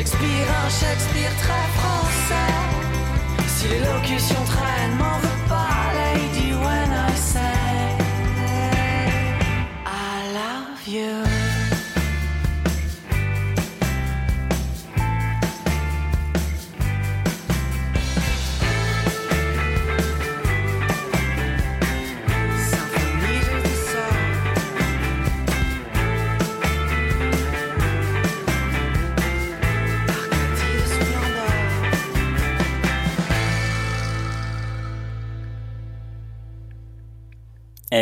j'expire un Shakespeare très français. Si l'élocution traîne, m'en veux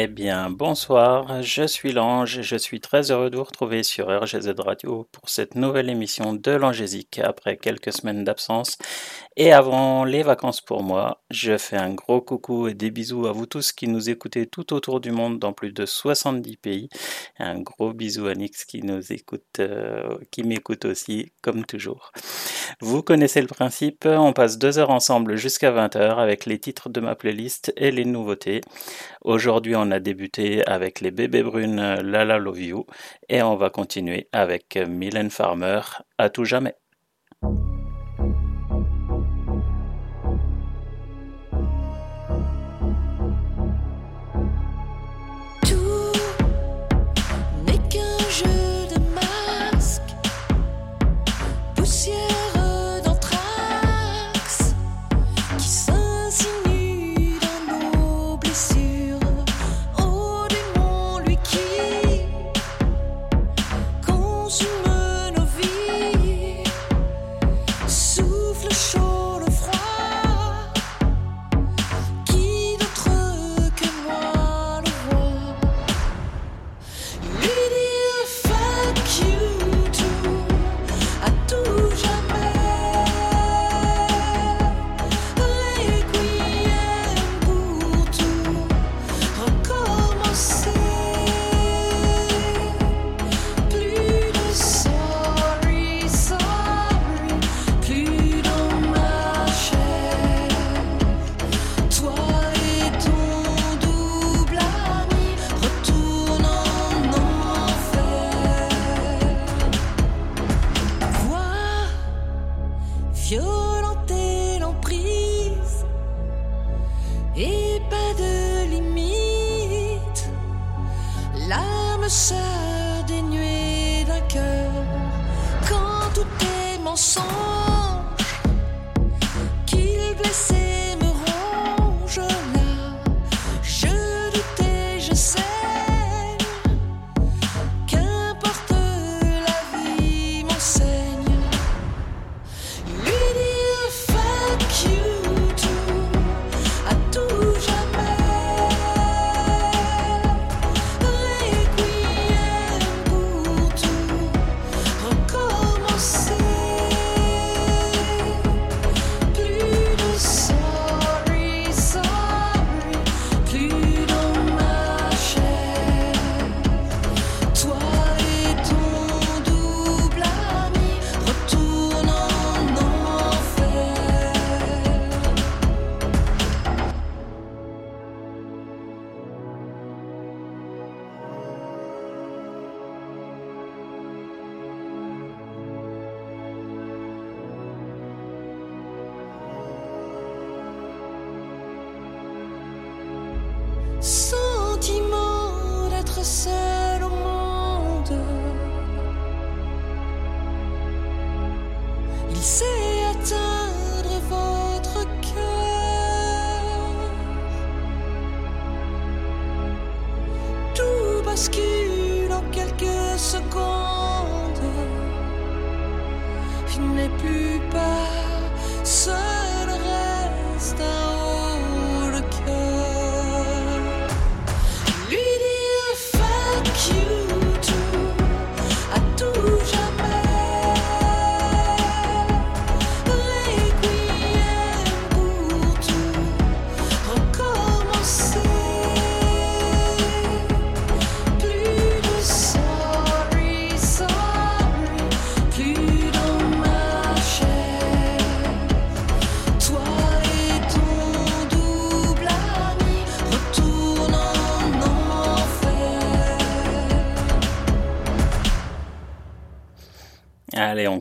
Eh bien, bonsoir, je suis l'Ange, je suis très heureux de vous retrouver sur RGZ Radio pour cette nouvelle émission de l'Angésique après quelques semaines d'absence. Et avant les vacances pour moi, je fais un gros coucou et des bisous à vous tous qui nous écoutez tout autour du monde dans plus de 70 pays. Un gros bisou à Nix qui nous écoute, euh, qui m'écoute aussi, comme toujours. Vous connaissez le principe, on passe deux heures ensemble jusqu'à 20h avec les titres de ma playlist et les nouveautés. Aujourd'hui, on a débuté avec les bébés brunes Lala Love You et on va continuer avec Mylène Farmer à tout jamais.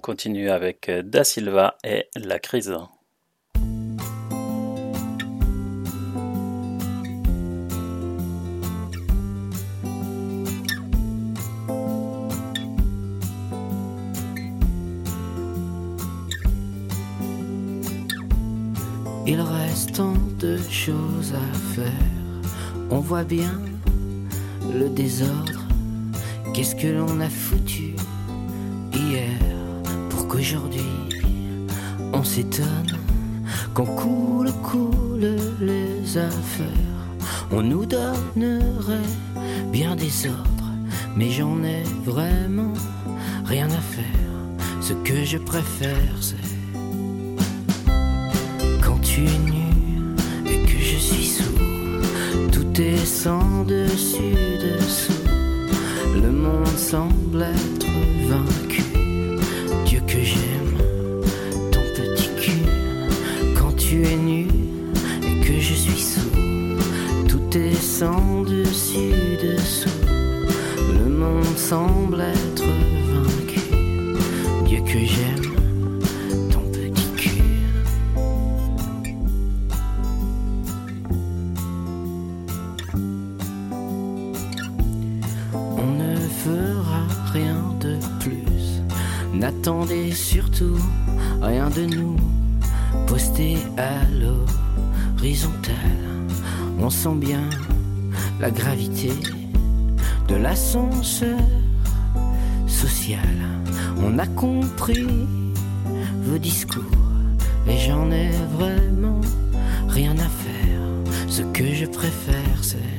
Continue avec euh, Da Silva et La crise. Il reste tant de choses à faire. On voit bien le désordre. Qu'est-ce que l'on a foutu s'étonne qu'on coule, coule les affaires. On nous donnerait bien des ordres, mais j'en ai vraiment rien à faire. Ce que je préfère, c'est quand tu es nu et que je suis sourd. Tout est sans dessus, dessous. Le monde semble être semble être vaincu. Dieu que j'aime, ton petit cul. On ne fera rien de plus. N'attendez surtout rien de nous. Posté à l'horizontale, on sent bien la gravité de l'ascenseur. On a compris vos discours et j'en ai vraiment rien à faire. Ce que je préfère, c'est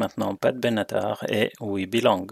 maintenant Pat Benatar et We Belong.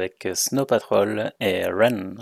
Avec Snow Patrol et Ren.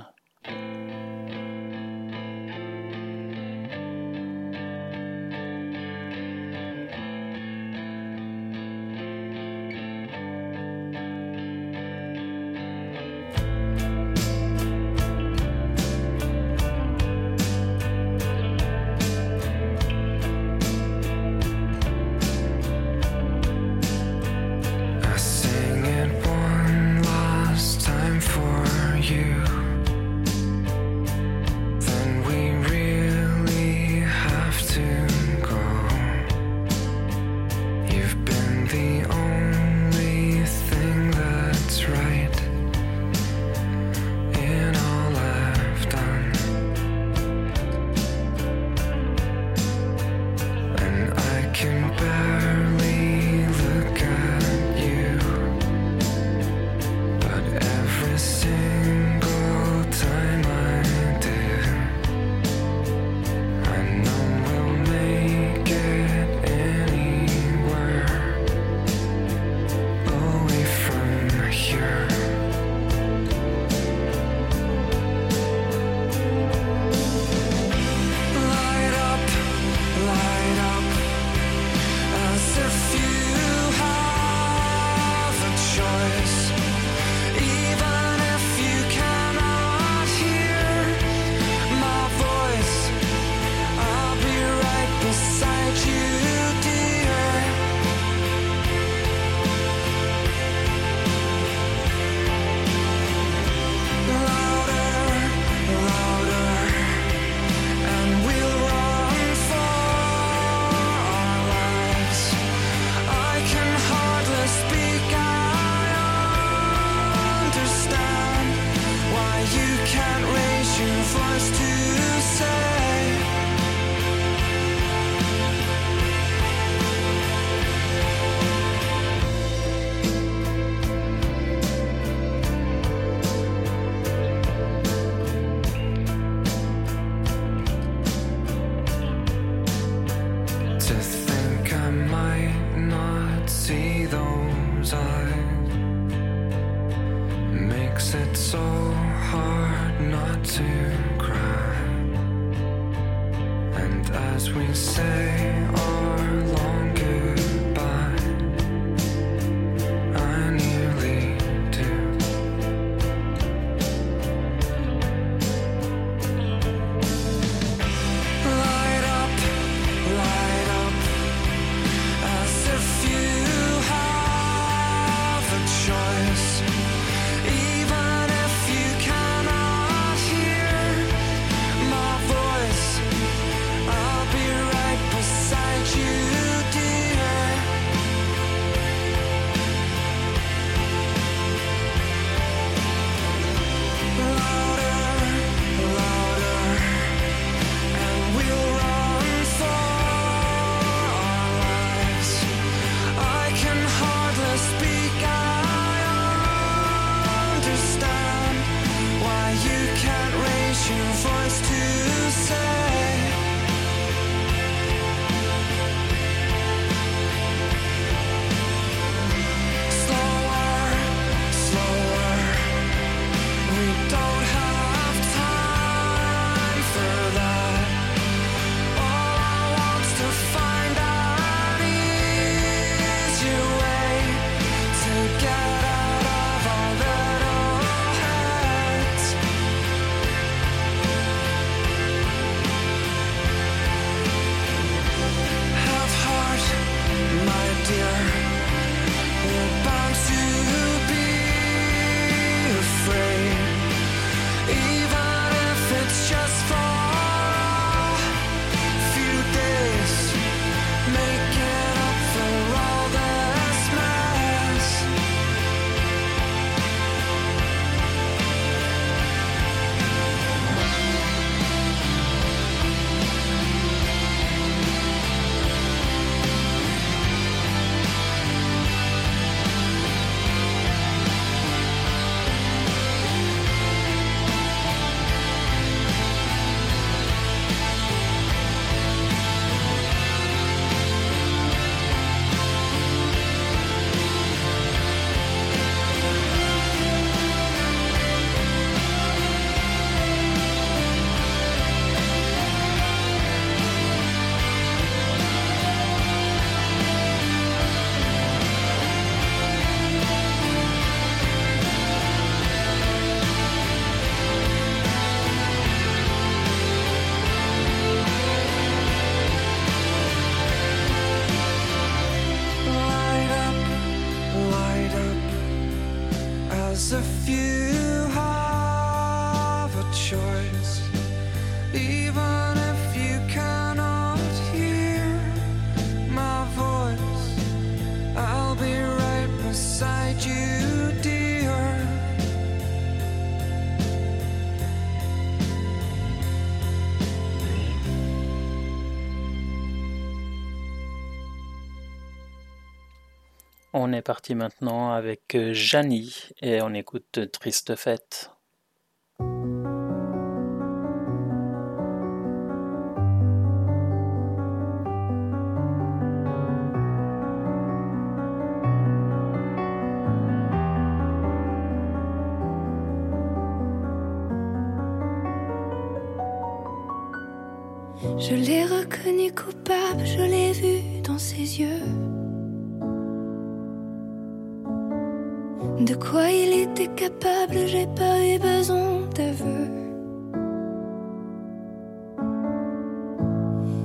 On est parti maintenant avec euh, Janie et on écoute Triste Fête.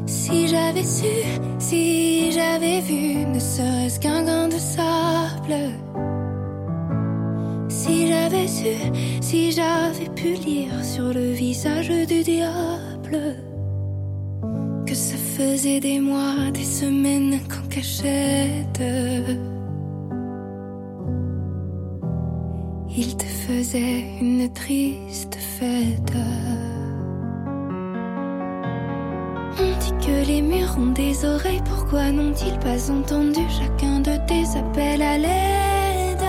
Si j'avais su, si j'avais vu, ne serait-ce qu'un grain de sable. Si j'avais su, si j'avais pu lire sur le visage du diable que ça faisait des mois, des semaines qu'en cachette. Il te faisait une triste fête. Les murs ont des oreilles, pourquoi n'ont-ils pas entendu chacun de tes appels à l'aide?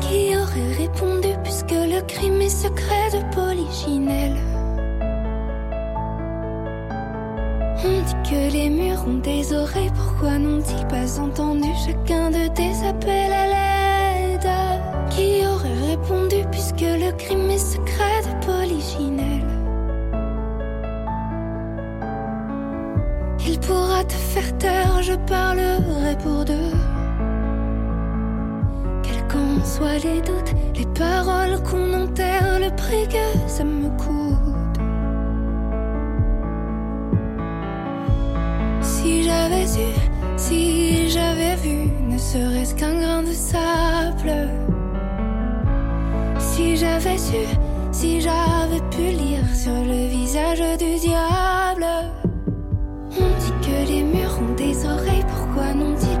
Qui aurait répondu puisque le crime est secret de Polichinelle On dit que les murs ont des oreilles, pourquoi n'ont-ils pas entendu chacun de tes appels à l'aide? Qui aurait répondu puisque le crime est secret je parlerai pour deux. Quels qu'en soient les doutes, les paroles qu'on enterre, le prix que ça me coûte. Si j'avais su, si j'avais vu, ne serait-ce qu'un grain de sable. Si j'avais su, si j'avais pu lire sur le visage du diable. Dit les murs ont des oreilles, pourquoi n'ont-ils pas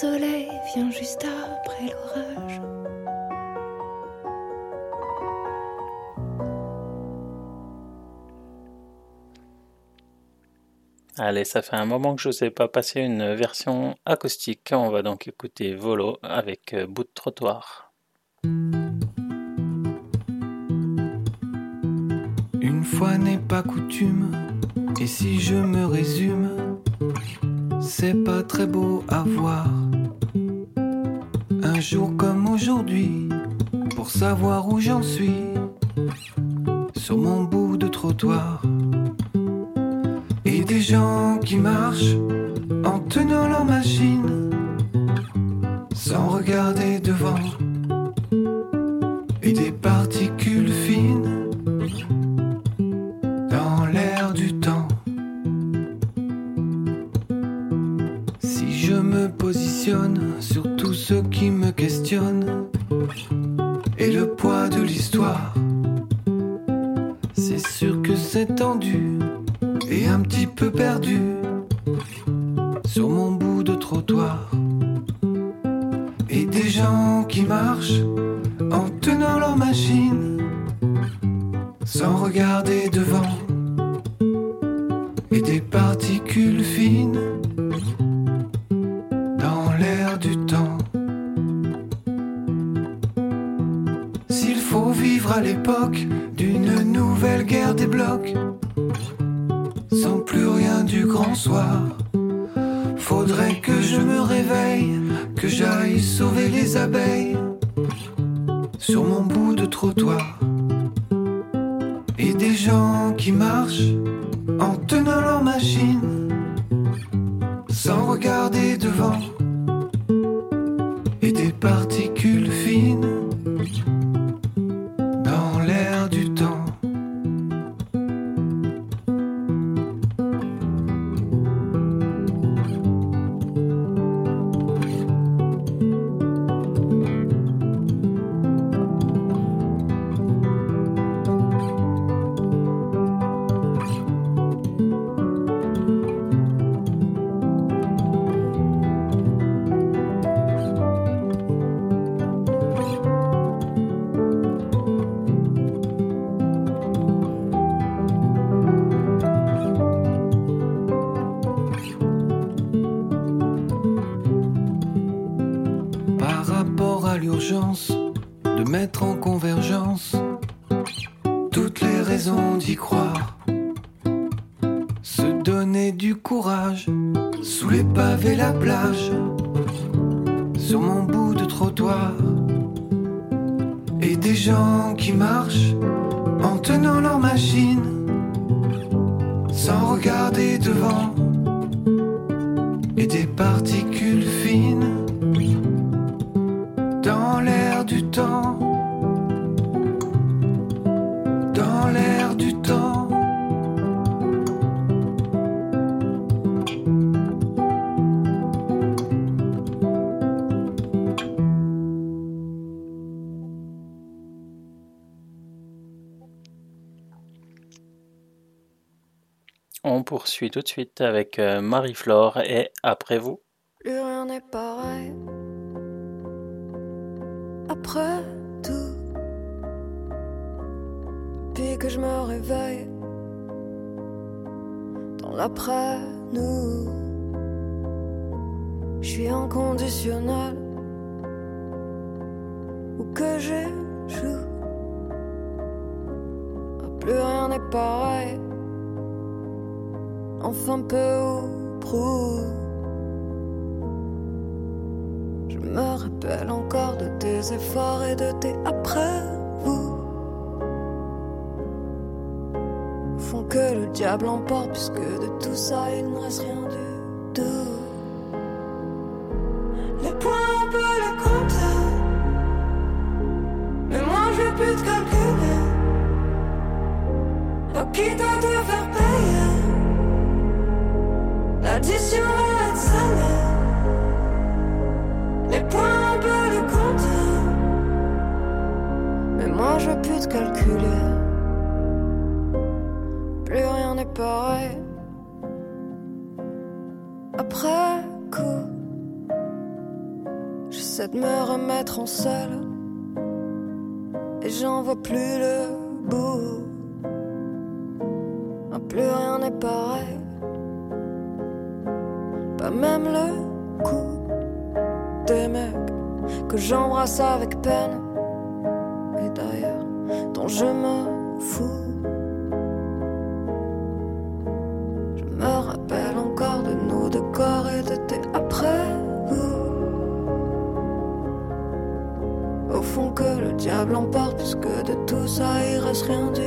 soleil vient juste après l'orage. Allez, ça fait un moment que je ne vous ai pas passé une version acoustique. On va donc écouter Volo avec euh, Bout de trottoir. Une fois n'est pas coutume, et si je me résume, c'est pas très beau à voir. Un jour comme aujourd'hui, pour savoir où j'en suis, sur mon bout de trottoir. Et des gens qui marchent en tenant leur machine, sans regarder devant. Et des particules Tout de suite avec euh, Marie-Flore et après vous. Plus rien n'est pareil. Après tout, depuis que je me réveille, dans l'après-nous, je suis inconditionnel. Où que j'échoue, plus rien n'est pareil. Enfin peu ou prou. Je me rappelle encore de tes efforts et de tes après vous. Font que le diable emporte, puisque de tout ça il ne reste rien du tout. Les points on peut les compter, mais moi je veux plus te calculer. Donc qui doit te faire? L'addition être salée. Les points, on peut les compter. Mais moi, je veux plus te calculer. Plus rien n'est pareil. Après coup, j'essaie de me remettre en selle. Et j'en vois plus le bout. Ah, Plus rien n'est pareil. Même le coup des mecs que j'embrasse avec peine. Et d'ailleurs, dont je me fous. Je me rappelle encore de nous deux corps et de tes après vous. Au fond, que le diable emporte, puisque de tout ça il reste rien du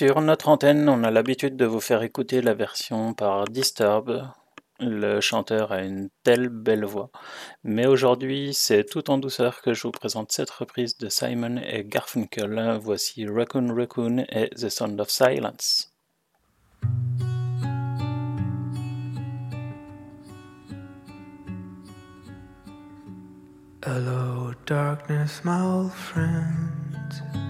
Sur notre antenne, on a l'habitude de vous faire écouter la version par Disturb. Le chanteur a une telle belle voix. Mais aujourd'hui, c'est tout en douceur que je vous présente cette reprise de Simon et Garfunkel. Voici Raccoon Raccoon et The Sound of Silence. Hello, darkness, my old friend.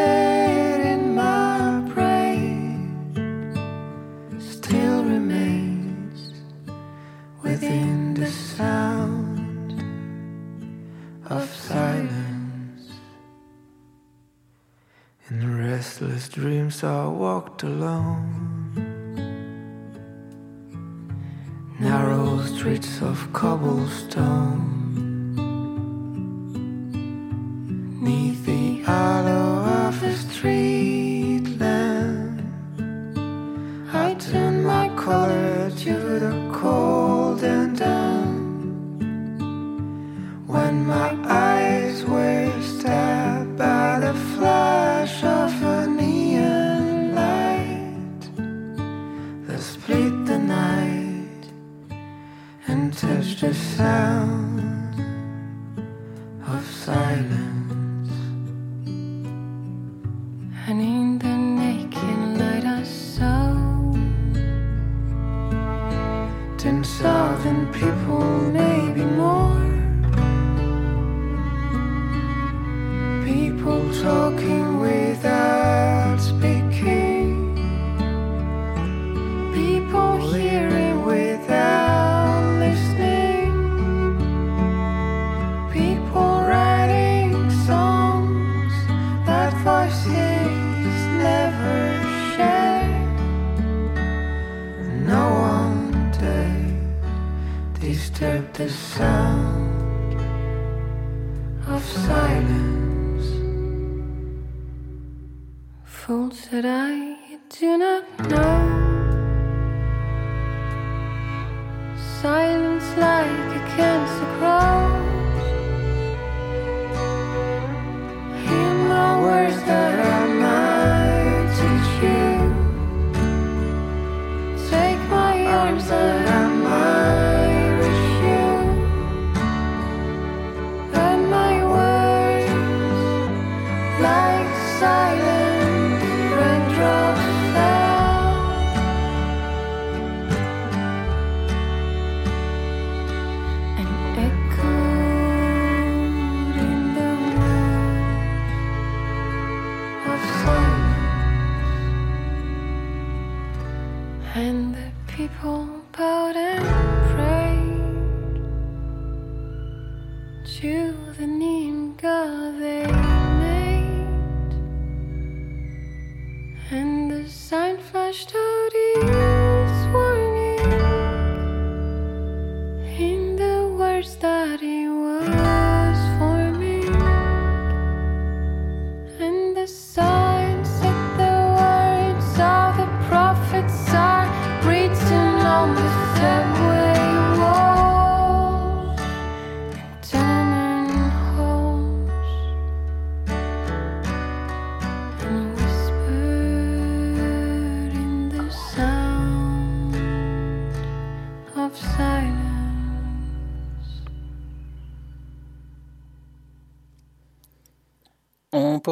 sound of silence. In restless dreams, I walked alone. Narrow streets of cobblestone.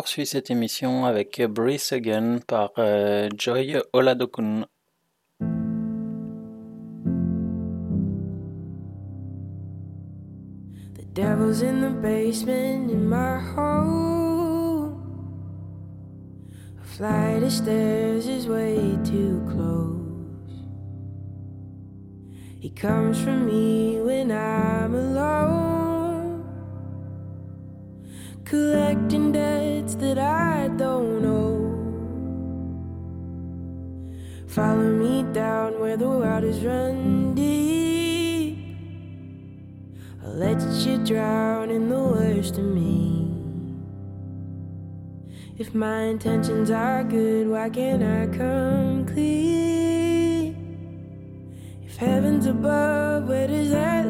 Cette émission avec Breathe Again par euh, Joy Oladokun. The devil's in the basement in my home. flight of stairs is way too close. He comes from me when I'm alone, collecting debts that I don't owe. Follow me down where the waters run deep. I'll let you drown in the worst of me. If my intentions are good, why can't I come clean? If heaven's above, where does that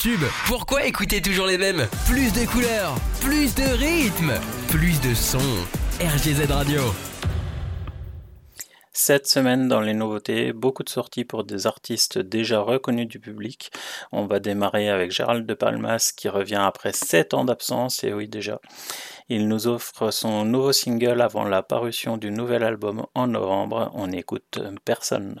tubes. Pourquoi écouter toujours les mêmes? Plus de couleurs, plus de rythmes, plus de sons. RGZ Radio. Cette semaine, dans les nouveautés, beaucoup de sorties pour des artistes déjà reconnus du public. On va démarrer avec Gérald de Palmas qui revient après 7 ans d'absence, et oui déjà. Il nous offre son nouveau single avant la parution du nouvel album en novembre. On écoute Personne.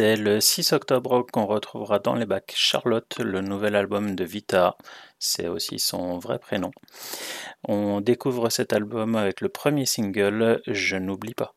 C'est le 6 octobre qu'on retrouvera dans les bacs Charlotte, le nouvel album de Vita. C'est aussi son vrai prénom. On découvre cet album avec le premier single Je n'oublie pas.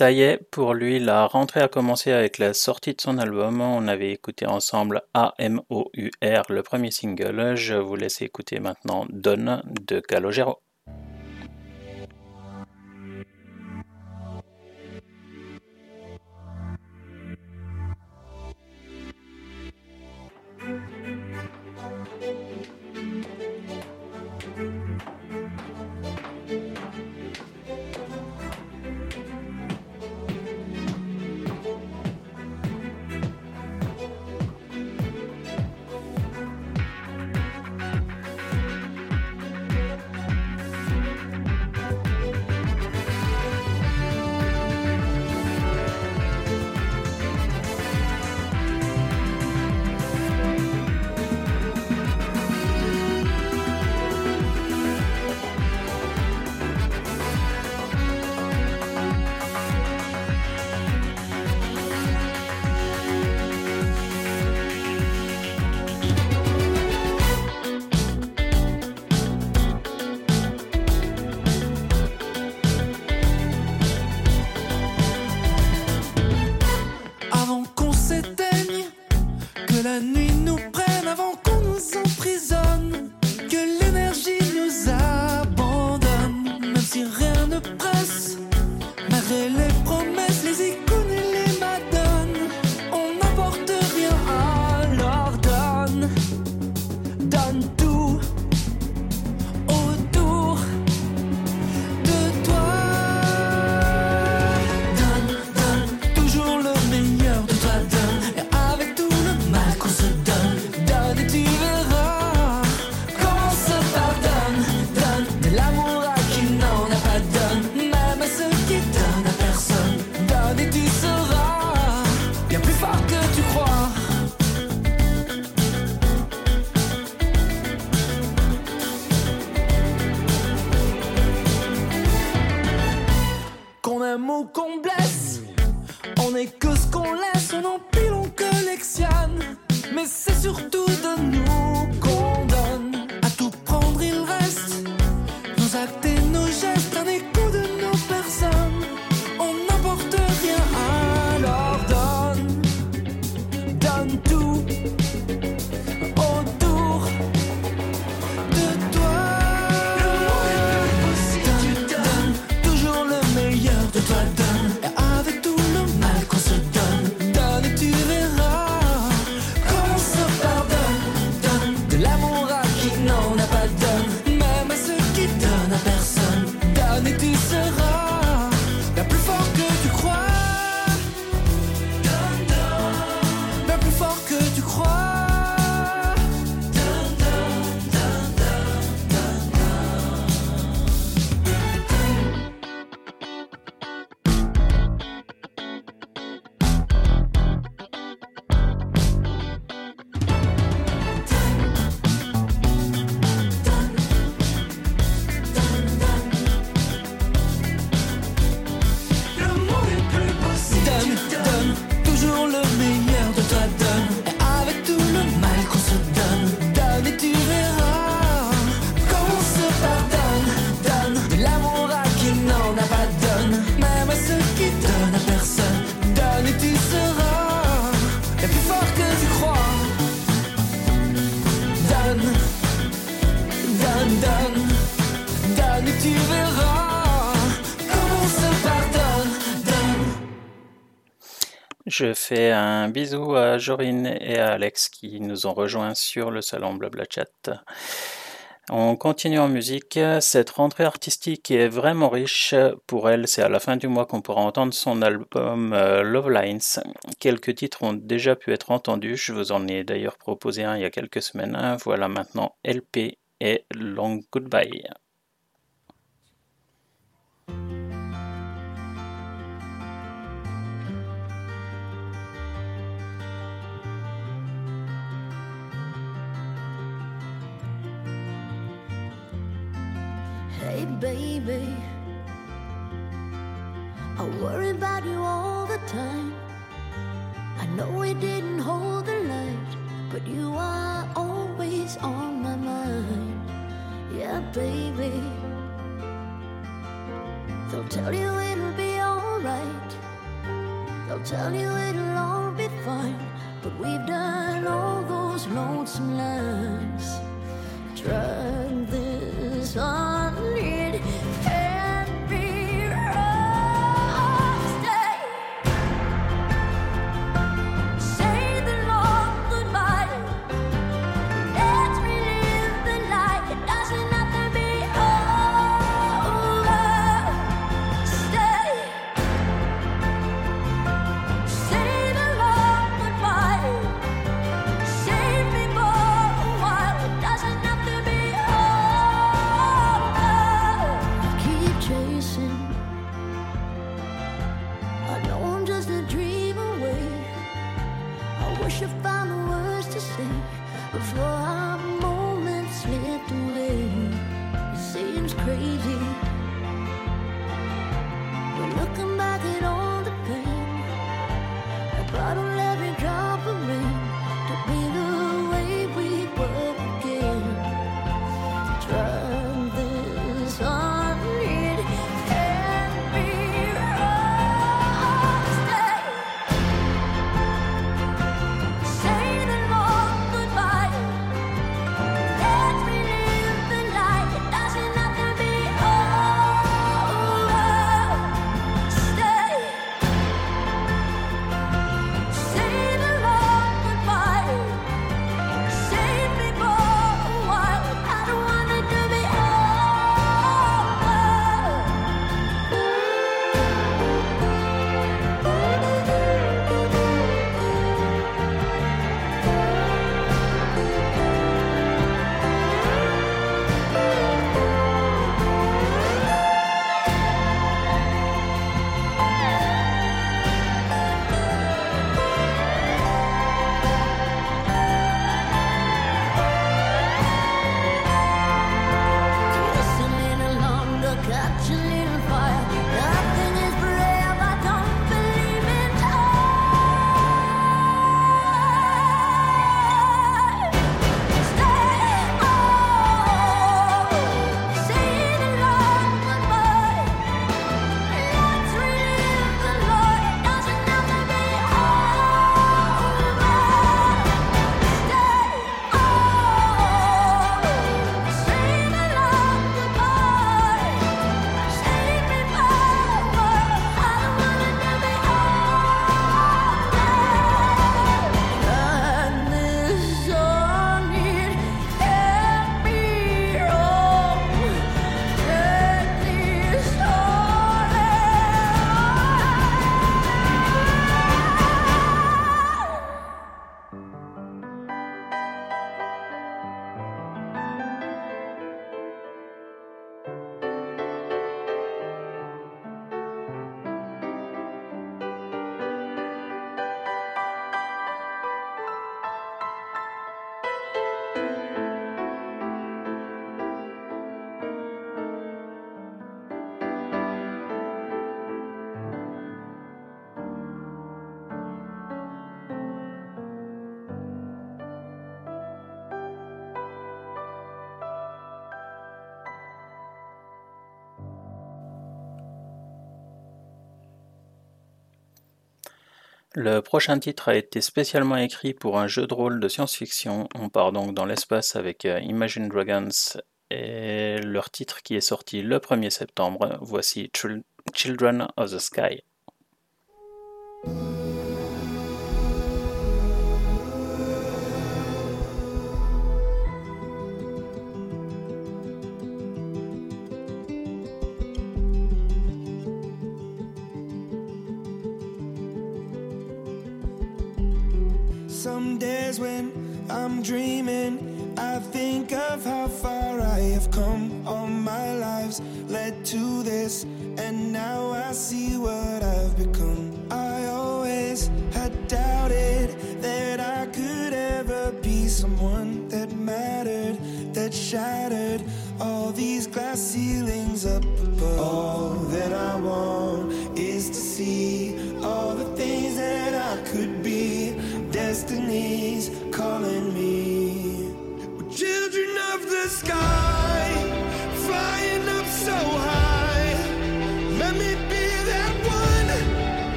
Ça y est, pour lui, la rentrée a commencé avec la sortie de son album. On avait écouté ensemble A-M-O-U-R, le premier single. Je vous laisse écouter maintenant Donne de Calogero. Je fais un bisou à Jorine et à Alex qui nous ont rejoints sur le salon Blabla Chat. On continue en musique. Cette rentrée artistique est vraiment riche. Pour elle, c'est à la fin du mois qu'on pourra entendre son album euh, Love Lines. Quelques titres ont déjà pu être entendus. Je vous en ai d'ailleurs proposé un il y a quelques semaines. Voilà maintenant LP et Long Goodbye. Hey, baby, I worry about you all the time. I know we didn't hold the light, but you are always on my mind. Yeah, baby, they'll tell you it'll be alright, they'll tell you it'll all be fine, but we've done all those lonesome lines drag this on. Le prochain titre a été spécialement écrit pour un jeu de rôle de science-fiction. On part donc dans l'espace avec euh, Imagine Dragons et leur titre qui est sorti le 1er septembre. Voici Children of the Sky. days when I'm dreaming, I think of how far I have come.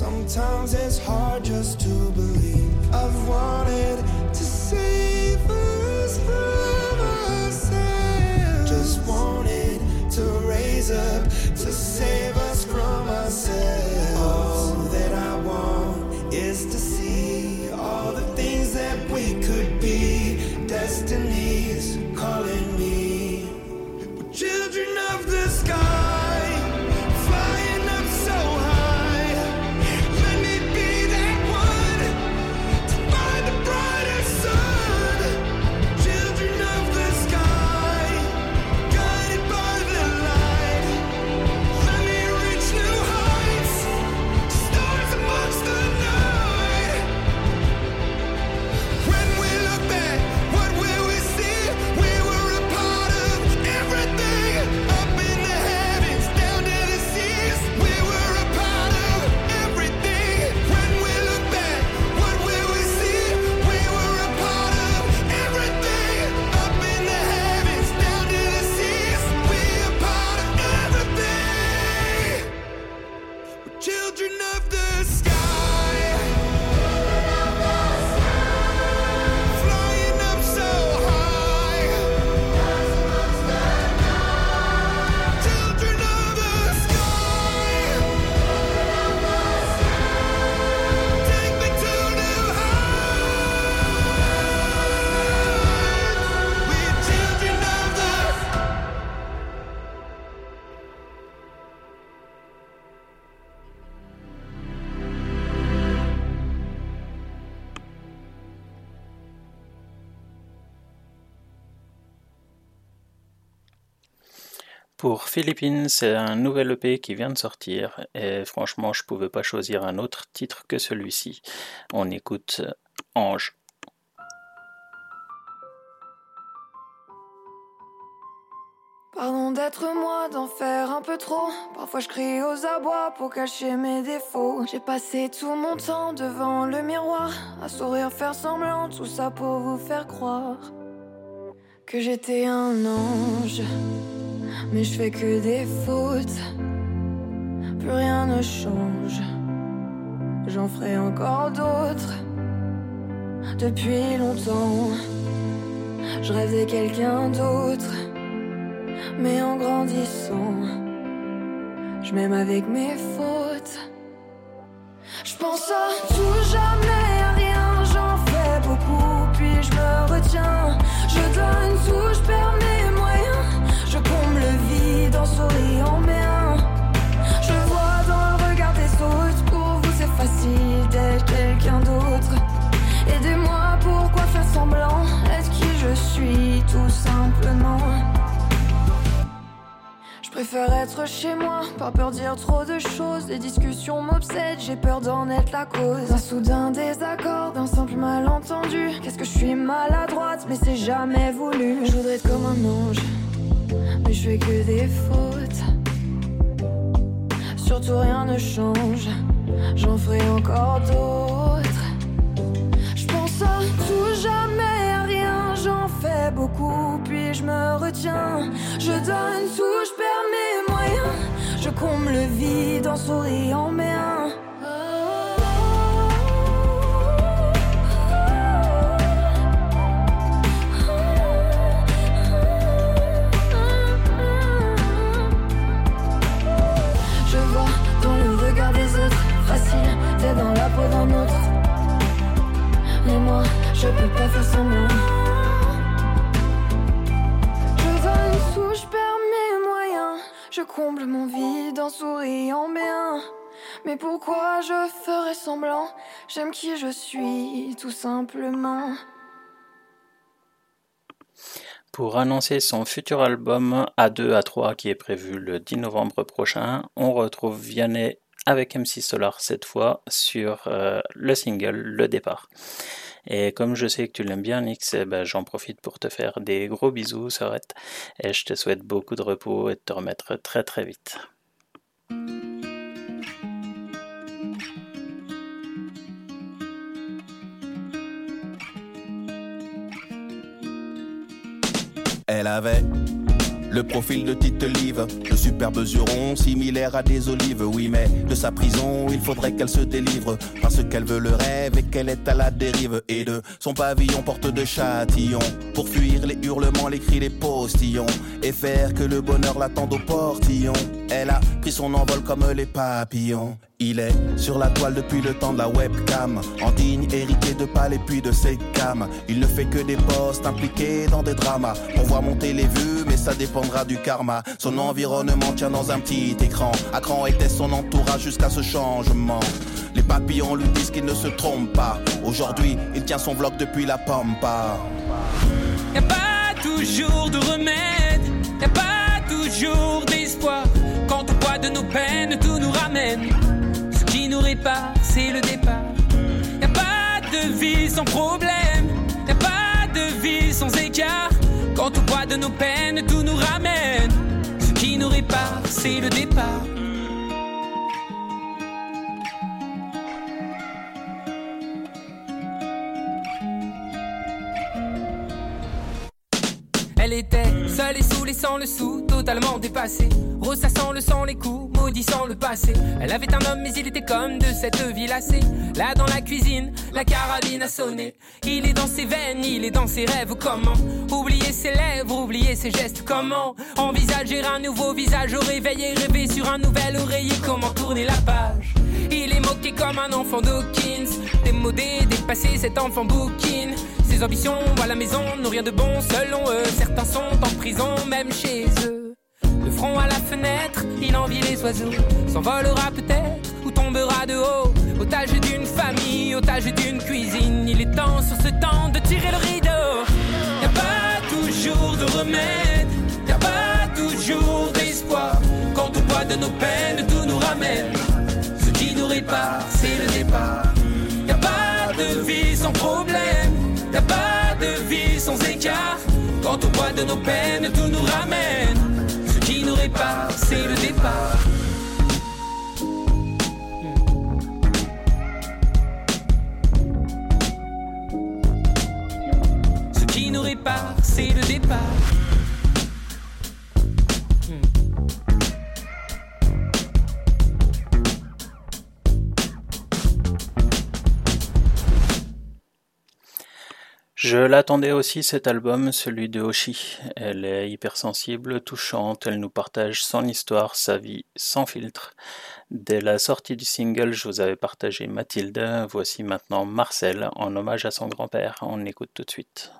Sometimes it's Philippines, c'est un nouvel EP qui vient de sortir et franchement, je pouvais pas choisir un autre titre que celui-ci. On écoute Ange. Pardon d'être moi, d'en faire un peu trop. Parfois je crie aux abois pour cacher mes défauts. J'ai passé tout mon temps devant le miroir, à sourire, faire semblant, tout ça pour vous faire croire que j'étais un ange. Mais je fais que des fautes, plus rien ne change. J'en ferai encore d'autres depuis longtemps. Je rêvais quelqu'un d'autre. Mais en grandissant, je m'aime avec mes fautes. Je pense à tout, jamais tout simplement. Je préfère être chez moi, pas peur dire trop de choses. Les discussions m'obsèdent, j'ai peur d'en être la cause. Un soudain désaccord, d'un simple malentendu. Qu'est-ce que je suis maladroite, mais c'est jamais voulu. Je voudrais être comme un ange, mais je fais que des fautes. Surtout rien ne change, j'en ferai encore d'autres. Je pense à tout, jamais. J'en fais beaucoup, puis je me retiens. Je donne tout, je perds mes moyens. Je comble le vide en souriant bien. Je vois dans le regard des autres, facile d'être dans la peau d'un autre. Mais moi, je peux pas faire semblant. Comble mon vide en souriant bien. Mais pourquoi je ferais semblant? J'aime qui je suis, tout simplement. Pour annoncer son futur album A2 A3 qui est prévu le 10 novembre prochain, on retrouve Vianney avec MC Solar cette fois sur euh, le single Le Départ. Et comme je sais que tu l'aimes bien, Nix, eh ben, j'en profite pour te faire des gros bisous, Sorette, et je te souhaite beaucoup de repos et de te remettre très très vite. Elle avait Le profil de Tite Live, le superbe juron similaire à des olives. Oui, mais de sa prison, il faudrait qu'elle se délivre. Parce qu'elle veut le rêve et qu'elle est à la dérive. Et de son pavillon porte de châtillon. Pour fuir les hurlements, les cris, les postillons. Et faire que le bonheur l'attende au portillon. Elle a pris son envol comme les papillons. Il est sur la toile depuis le temps de la webcam. En digne, hérité de palais puis de ses cams. Il ne fait que des postes impliqués dans des dramas. On voit monter les vues, mais ça dépendra du karma. Son environnement tient dans un petit écran. À était son entourage jusqu'à ce changement. Les papillons lui disent qu'il ne se trompe pas. Aujourd'hui, il tient son bloc depuis la pampa. Y a pas toujours de remède, y a pas toujours d'espoir. Quand au poids de nos peines, tout nous ramène. Répare, c'est le départ. Y a pas de vie sans problème, y a pas de vie sans écart. Quand au poids de nos peines, tout nous ramène. Ce qui nous répare, c'est le départ. Elle était seule et saoulée sans le sou, totalement dépassée. Ressassant le sang, les coups, maudissant le passé. Elle avait un homme, mais il était comme de cette vie lassée. Là dans la cuisine, la carabine a sonné. Il est dans ses veines, il est dans ses rêves. Comment oublier ses lèvres, oublier ses gestes Comment envisager un nouveau visage au réveil et rêver sur un nouvel oreiller Comment tourner la page il est moqué comme un enfant d'Hawkins Démodé, dépassé, cet enfant bouquine Ses ambitions à la maison n'ont rien de bon selon eux. Certains sont en prison, même chez eux. Le front à la fenêtre, il envie les oiseaux. S'envolera peut-être ou tombera de haut. Otage d'une famille, otage d'une cuisine. Il est temps sur ce temps de tirer le rideau. Y a pas toujours de remède. Y a pas toujours d'espoir. Quand au poids de nos peines tout nous ramène. Ce qui nous répare c'est le départ. Y a pas de vie sans problème A pas de vie sans écart. Quand au poids de nos peines tout nous ramène. Ce qui nous répare c'est le départ. Ce qui nous répare, c'est le départ. Je l'attendais aussi cet album, celui de Oshi. Elle est hypersensible, touchante, elle nous partage son histoire, sa vie, sans filtre. Dès la sortie du single, je vous avais partagé Mathilde, voici maintenant Marcel, en hommage à son grand-père. On écoute tout de suite.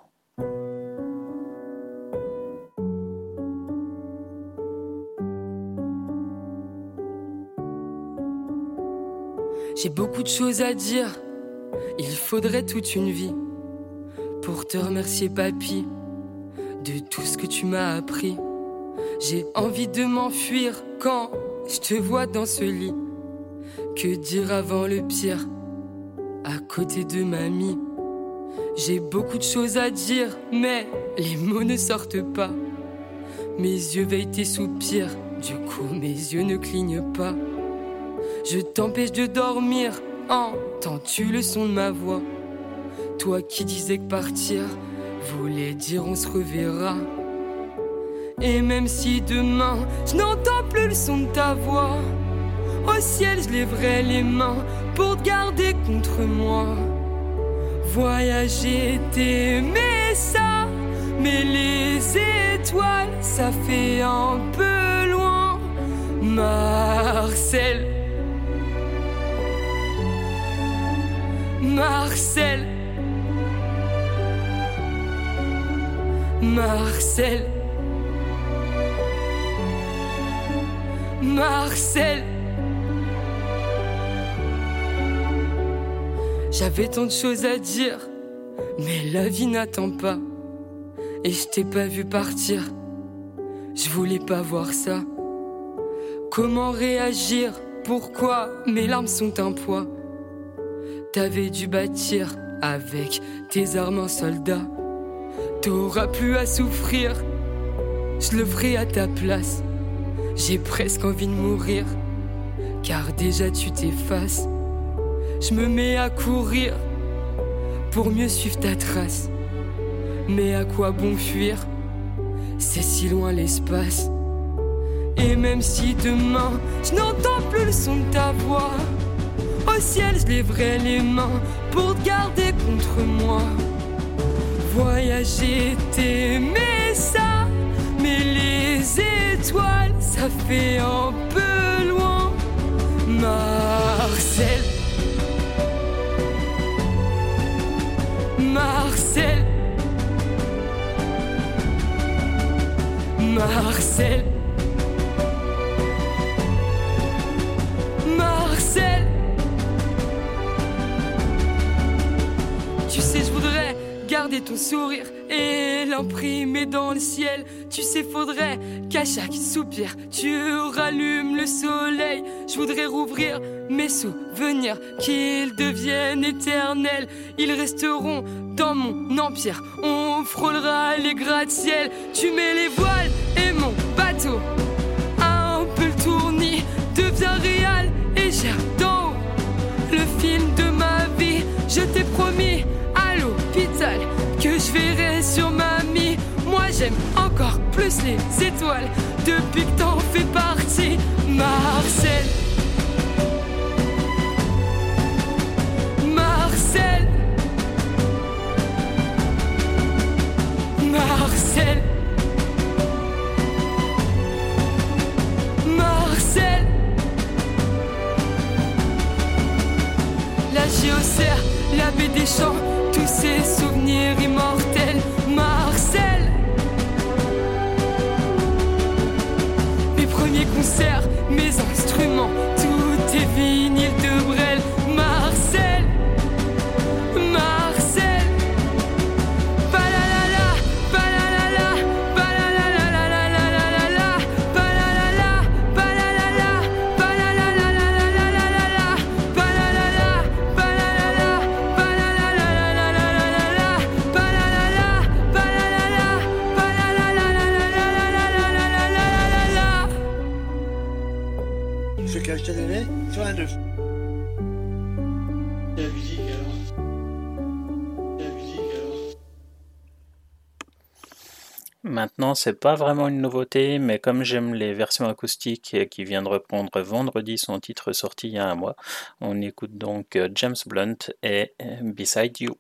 J'ai beaucoup de choses à dire, il faudrait toute une vie pour te remercier papy de tout ce que tu m'as appris. J'ai envie de m'enfuir quand je te vois dans ce lit. Que dire avant le pire à côté de mamie? J'ai beaucoup de choses à dire, mais les mots ne sortent pas. Mes yeux veillent tes soupirs, du coup mes yeux ne clignent pas. Je t'empêche de dormir, entends-tu le son de ma voix? Toi qui disais que partir voulait dire on se reverra. Et même si demain je n'entends plus le son de ta voix, au ciel je lèverai les mains pour te garder contre moi. Voyager, t'aimer ça, mais les étoiles, ça fait un peu loin. Marcel. Marcel. Marcel. Marcel. J'avais tant de choses à dire, mais la vie n'attend pas. Et je t'ai pas vu partir. Je voulais pas voir ça. Comment réagir? Pourquoi? Mes larmes sont un poids T'avais dû bâtir avec tes armes un soldat. T'auras plus à souffrir, je le ferai à ta place. J'ai presque envie de mourir, car déjà tu t'effaces. Je me mets à courir pour mieux suivre ta trace. Mais à quoi bon fuir? C'est si loin l'espace. Et même si demain je n'entends plus le son de ta voix, au ciel je lèverai les mains pour te garder contre moi. Voyager, t'aimer ça, mais les étoiles, ça fait un peu loin. Marcel. Marcel. Marcel. Garder ton sourire et l'imprimer dans le ciel. Tu sais, faudrait qu'à chaque soupir, tu rallumes le soleil. Je voudrais rouvrir mes souvenirs, qu'ils deviennent éternels. Ils resteront dans mon empire. On frôlera les gratte-ciel. Tu mets les voiles et mon bateau. Un peu le tournis devient réel et haut le film de ma vie. Je t'ai promis j'aime encore plus les étoiles depuis que t'en fais partie, Marcel. Marcel. Marcel. Marcel. La géocère, la baie des champs, tous ces souvenirs immortels. mes instruments. Maintenant, c'est pas vraiment une nouveauté, mais comme j'aime les versions acoustiques qui vient de reprendre vendredi son titre sorti il y a un mois, on écoute donc euh, James Blunt et euh, Beside You.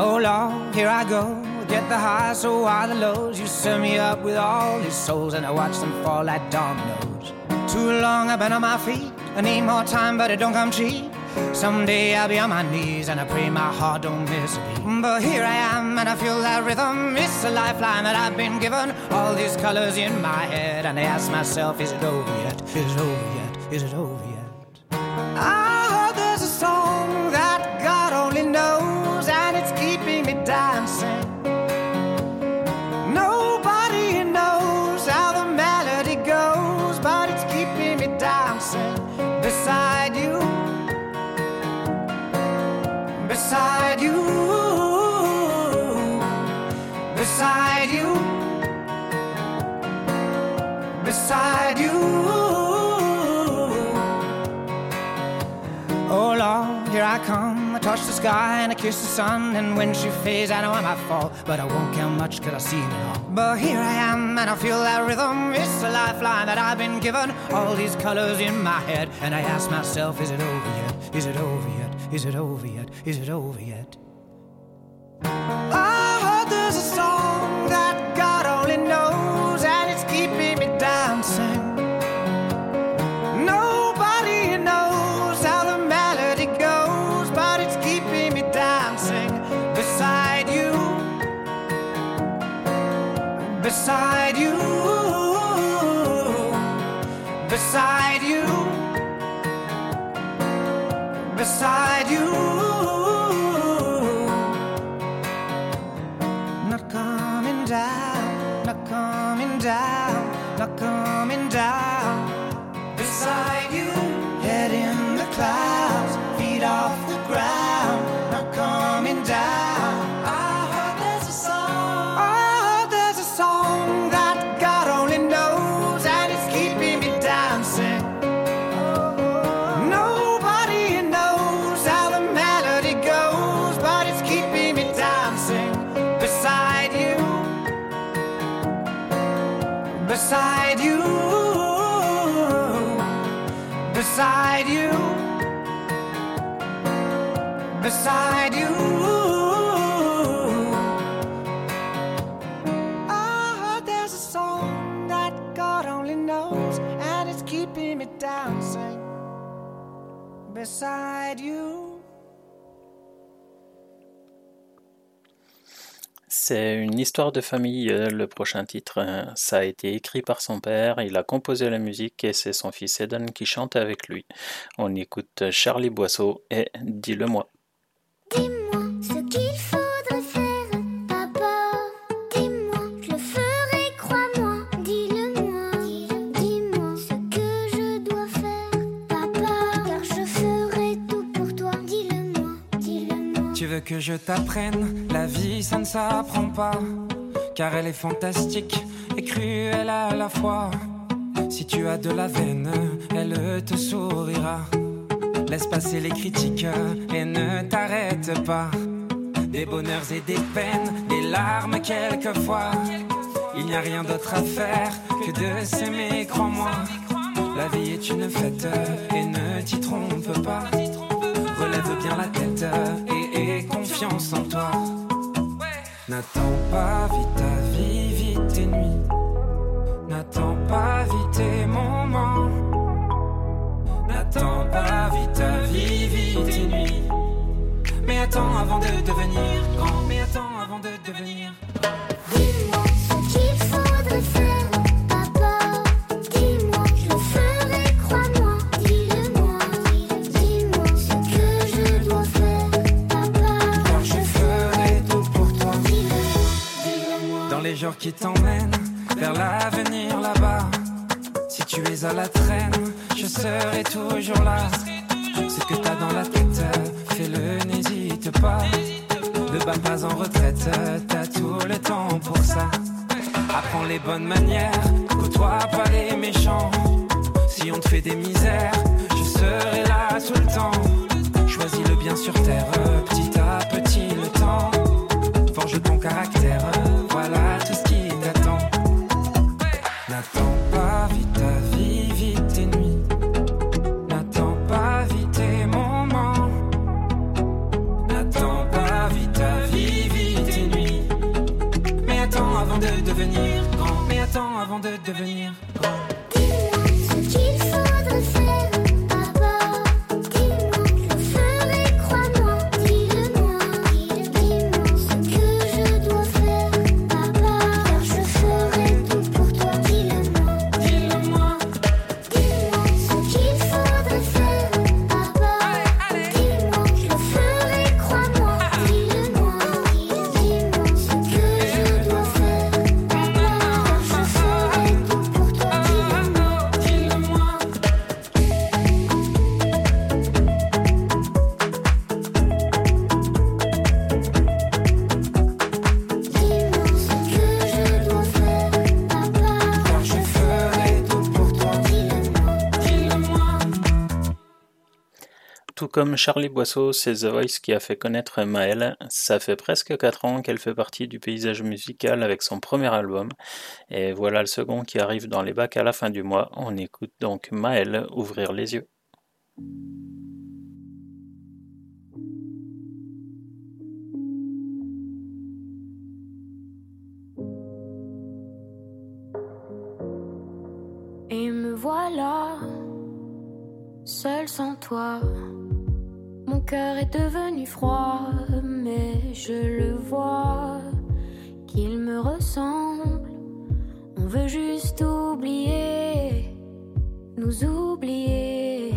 Oh here I go. Get the highs, so are the lows. You set me up with all these souls, and I watch them fall like dominoes. Too long I've been on my feet. I need more time, but it don't come cheap. Someday I'll be on my knees, and I pray my heart don't miss a beat. But here I am, and I feel that rhythm. It's a lifeline that I've been given. All these colors in my head, and I ask myself, is it over yet? Is it over yet? Is it over yet? I heard there's a song that God only knows, and it's keeping me dancing. Here I come. I touch the sky and I kiss the sun. And when she fades, I know I might fall. But I won't care much cause I've seen it all. But here I am and I feel that rhythm. It's a lifeline that I've been given. All these colors in my head. And I ask myself, is it over yet? Is it over yet? Is it over yet? Is it over yet? I heard there's a song beside you, beside you, beside you. Beside you. There's a song that God only knows, and it's keeping me dancing beside you. C'est une histoire de famille, euh, le prochain titre. euh, Ça a été écrit par son père, il a composé la musique et c'est son fils Eden qui chante avec lui. On écoute Charlie Boisseau et Dis-le-moi. Que je t'apprenne La vie, ça ne s'apprend pas. Car elle est fantastique et cruelle à la fois. Si tu as de la veine, elle te sourira. Laisse passer les critiques et ne t'arrête pas. Des bonheurs et des peines, des larmes quelquefois. Il n'y a rien d'autre à faire que de s'aimer, crois-moi. La vie est une fête et ne t'y trompe pas. Relève bien la tête confiance en toi. N'attends pas vite ta vie, vite tes nuits. N'attends pas vite tes moments. N'attends pas vite ta vie, vite tes nuits. Mais attends avant de devenir grand. Mais attends avant de devenir. Dis-moi ce qu'il faire, les jours qui t'emmènent vers l'avenir là-bas. Si tu es à la traîne, je serai toujours là. Ce que t'as dans la tête, fais-le, n'hésite pas. Ne bats pas en retraite, t'as tout le temps pour ça. Apprends les bonnes manières, côtoie pas les méchants. Si on te fait des misères, comme Charlie Boisseau, c'est The Voice qui a fait connaître Maëlle. Ça fait presque 4 ans qu'elle fait partie du paysage musical avec son premier album. Et voilà le second qui arrive dans les bacs à la fin du mois. On écoute donc Maëlle ouvrir les yeux. Et me voilà, seul sans toi. Mon cœur est devenu froid, mais je le vois qu'il me ressemble. On veut juste oublier, nous oublier.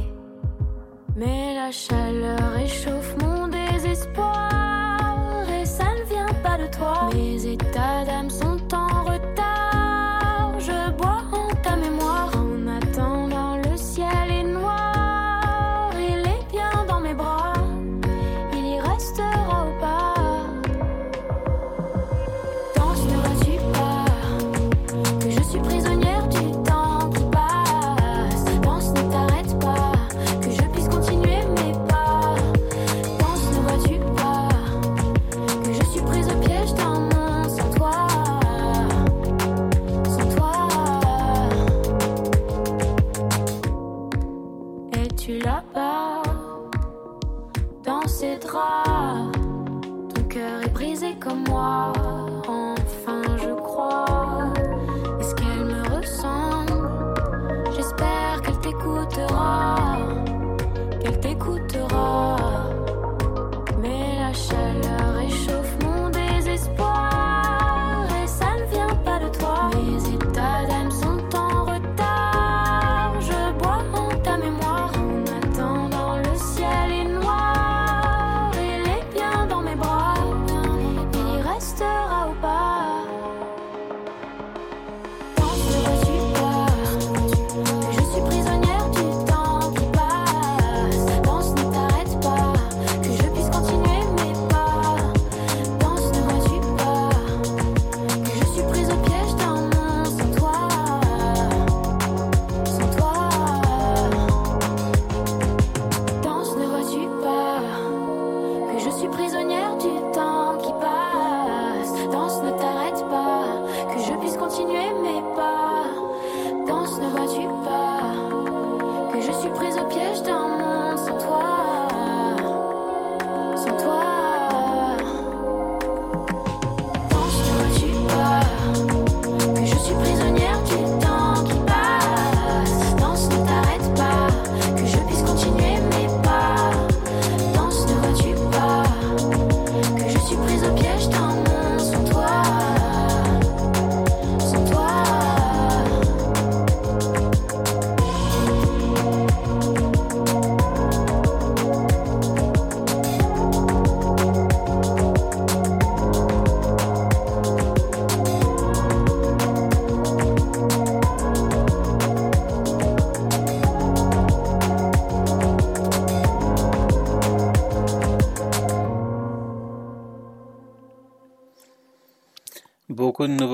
Mais la chaleur réchauffe mon désespoir, et ça ne vient pas de toi. Mes états d'âme sont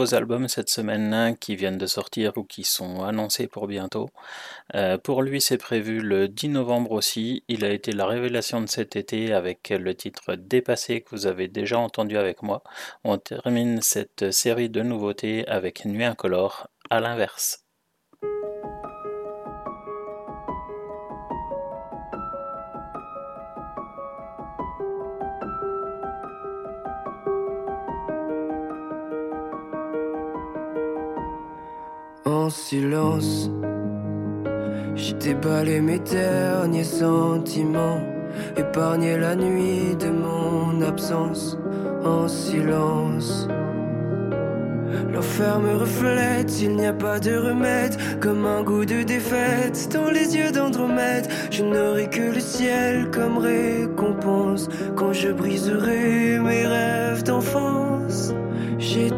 albums cette semaine qui viennent de sortir ou qui sont annoncés pour bientôt. Euh, pour lui, c'est prévu le 10 novembre aussi. Il a été la révélation de cet été avec le titre Dépassé que vous avez déjà entendu avec moi. On termine cette série de nouveautés avec Nuit incolore à l'inverse. En silence, j'ai déballé mes derniers sentiments, épargné la nuit de mon absence. En silence, l'enfer me reflète, il n'y a pas de remède, comme un goût de défaite dans les yeux d'Andromède. Je n'aurai que le ciel comme récompense quand je briserai mes rêves d'enfance. J'ai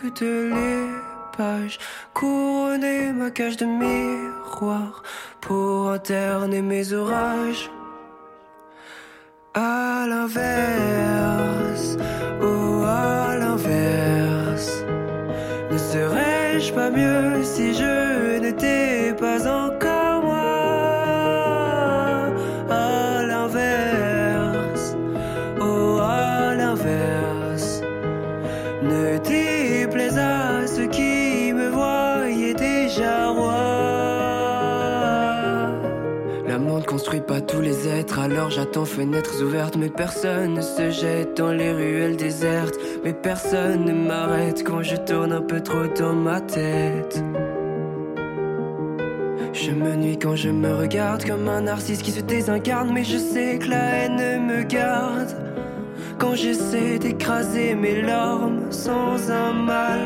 toutes les pages, couronner ma cage de miroir pour interner mes orages. À l'inverse, oh à l'inverse, ne serais-je pas mieux si je n'étais pas encore construit pas tous les êtres, alors j'attends fenêtres ouvertes. Mais personne ne se jette dans les ruelles désertes. Mais personne ne m'arrête quand je tourne un peu trop dans ma tête. Je me nuis quand je me regarde comme un narcisse qui se désincarne. Mais je sais que la haine me garde. Quand j'essaie d'écraser mes larmes sans un mal,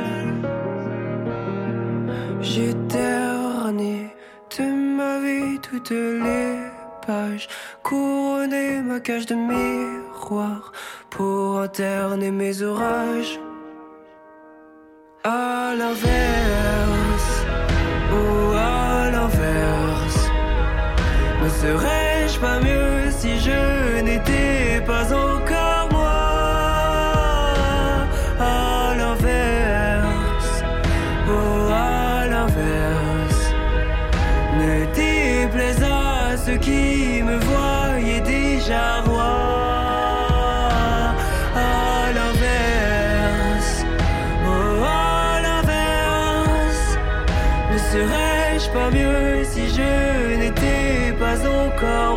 j'ai terné de ma vie toutes les couronné ma cage de miroir pour interner mes orages. À l'inverse, ou à l'inverse, ne serais-je pas mieux si je n'étais pas encore qui me voyaient déjà roi. À l'inverse, oh à l'inverse, ne serais-je pas mieux si je n'étais pas encore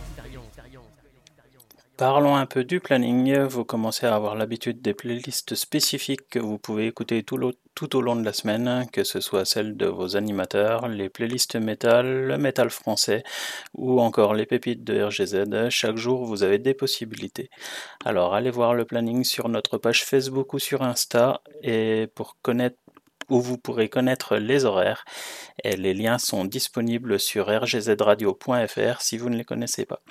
Parlons un peu du planning. Vous commencez à avoir l'habitude des playlists spécifiques que vous pouvez écouter tout, au long de la semaine, que ce soit celles de vos animateurs, les playlists métal, le métal français ou encore les pépites de RGZ. Chaque jour, vous avez des possibilités. Alors, allez voir le planning sur notre page Facebook ou sur Insta et où vous pourrez connaître les horaires. Et les liens sont disponibles sur rgzradio.fr si vous ne les connaissez pas.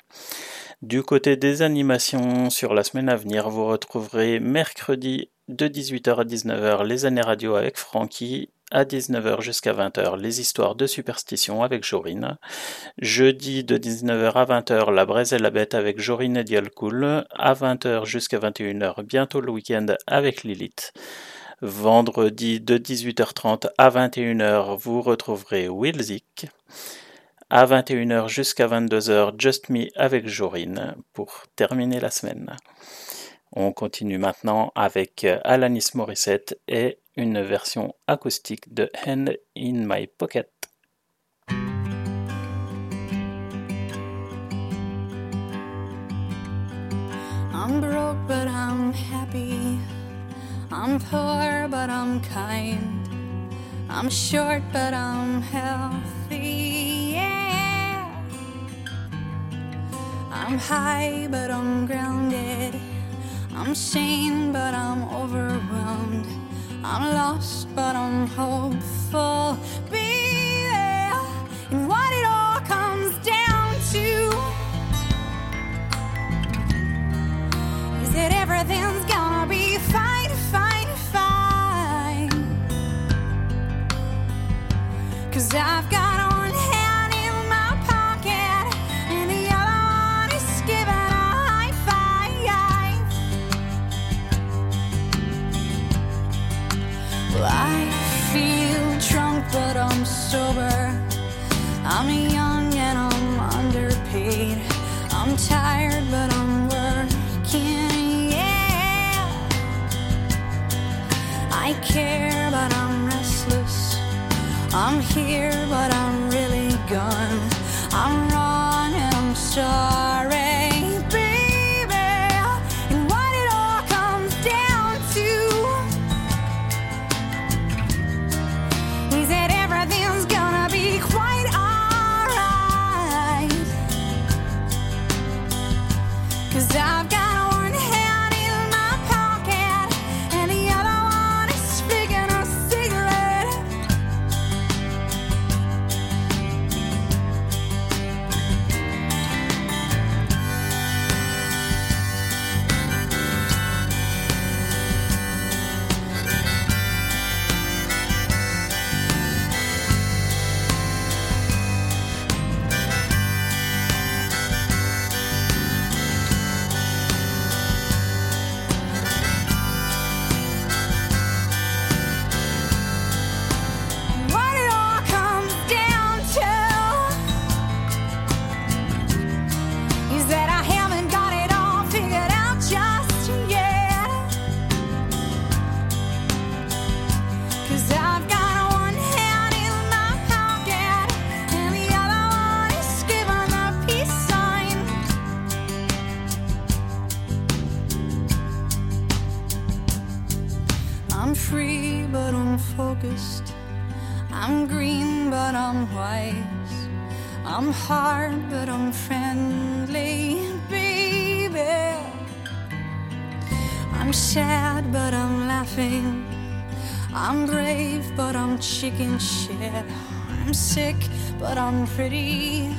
Du côté des animations sur la semaine à venir, vous retrouverez mercredi de 18h à 19h les années radio avec Francky, à 19h jusqu'à 20h les histoires de superstition avec Jorine. Jeudi de 19h à 20h la braise et la bête avec Jorine et Dialcool. À 20h jusqu'à 21h bientôt le week-end avec Lilith. Vendredi de 18h30 à 21h vous retrouverez Wilzik. À 21h jusqu'à 22h, Just Me avec Jorine pour terminer la semaine. On continue maintenant avec Alanis Morissette et une version acoustique de Hand in My Pocket. I'm high, but I'm grounded. I'm sane, but I'm overwhelmed. I'm lost, but I'm hopeful. Be there in what it all comes down to. Is that everything's gonna be fine, fine, fine? Cause I've got. I'm young and I'm underpaid. I'm tired, but I'm working. Yeah, I care, but I'm restless. I'm here, but I'm really gone. I'm wrong and I'm sorry. shit. I'm sick, but I'm pretty.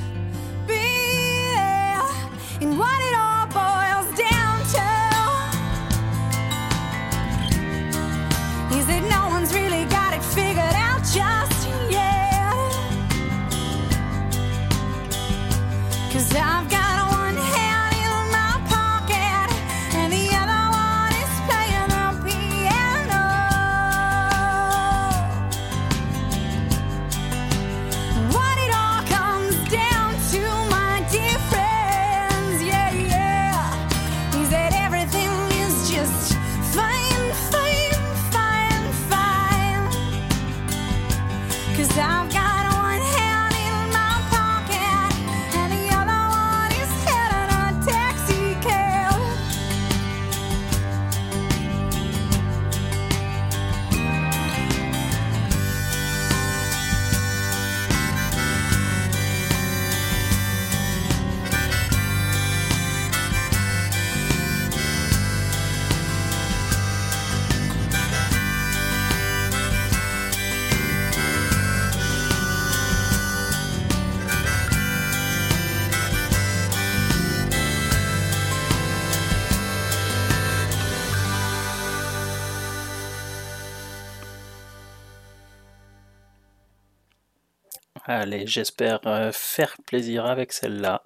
Allez, j'espère euh, faire plaisir avec celle-là.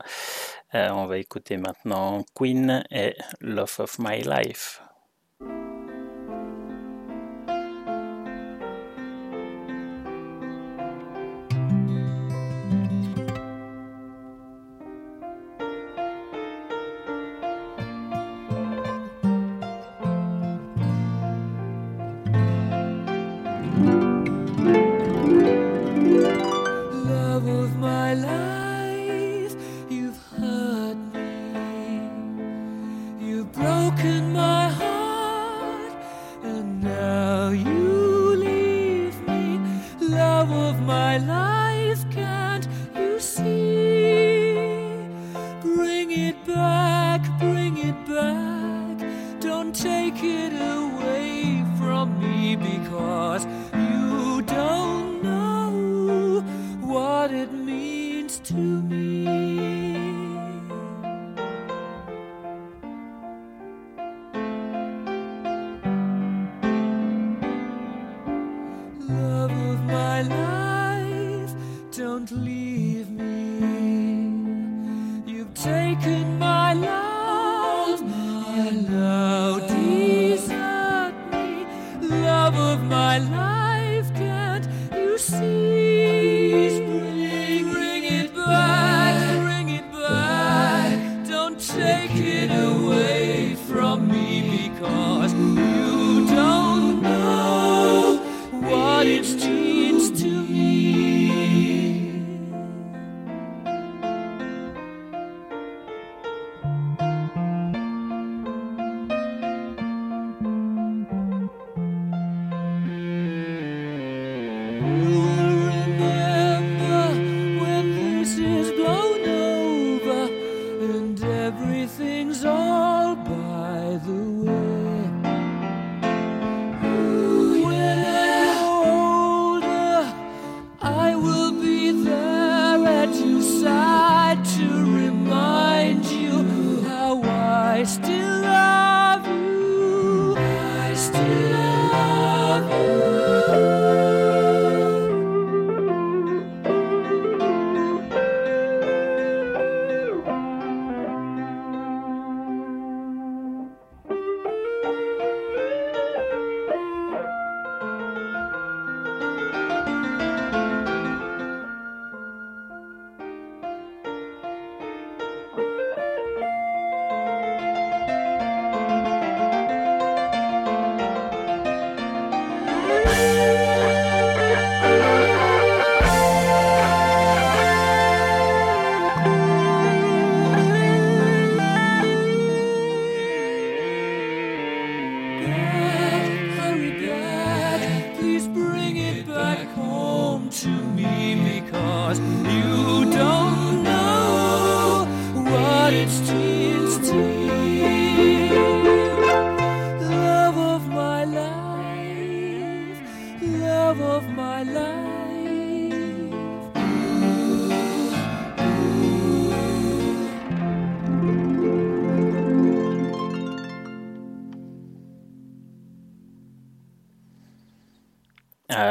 Euh, on va écouter maintenant Queen et Love of My Life.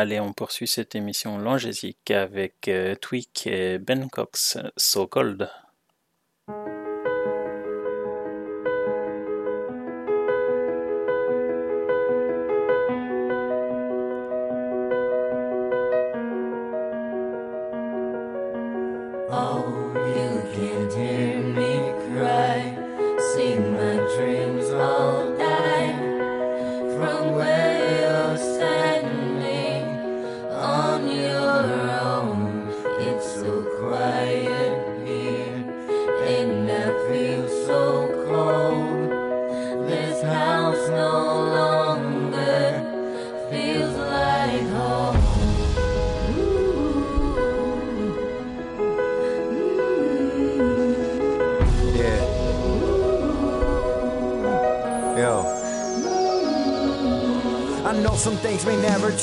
Allez, on poursuit cette émission langésique avec euh, Tweak et Ben Cox, So Cold.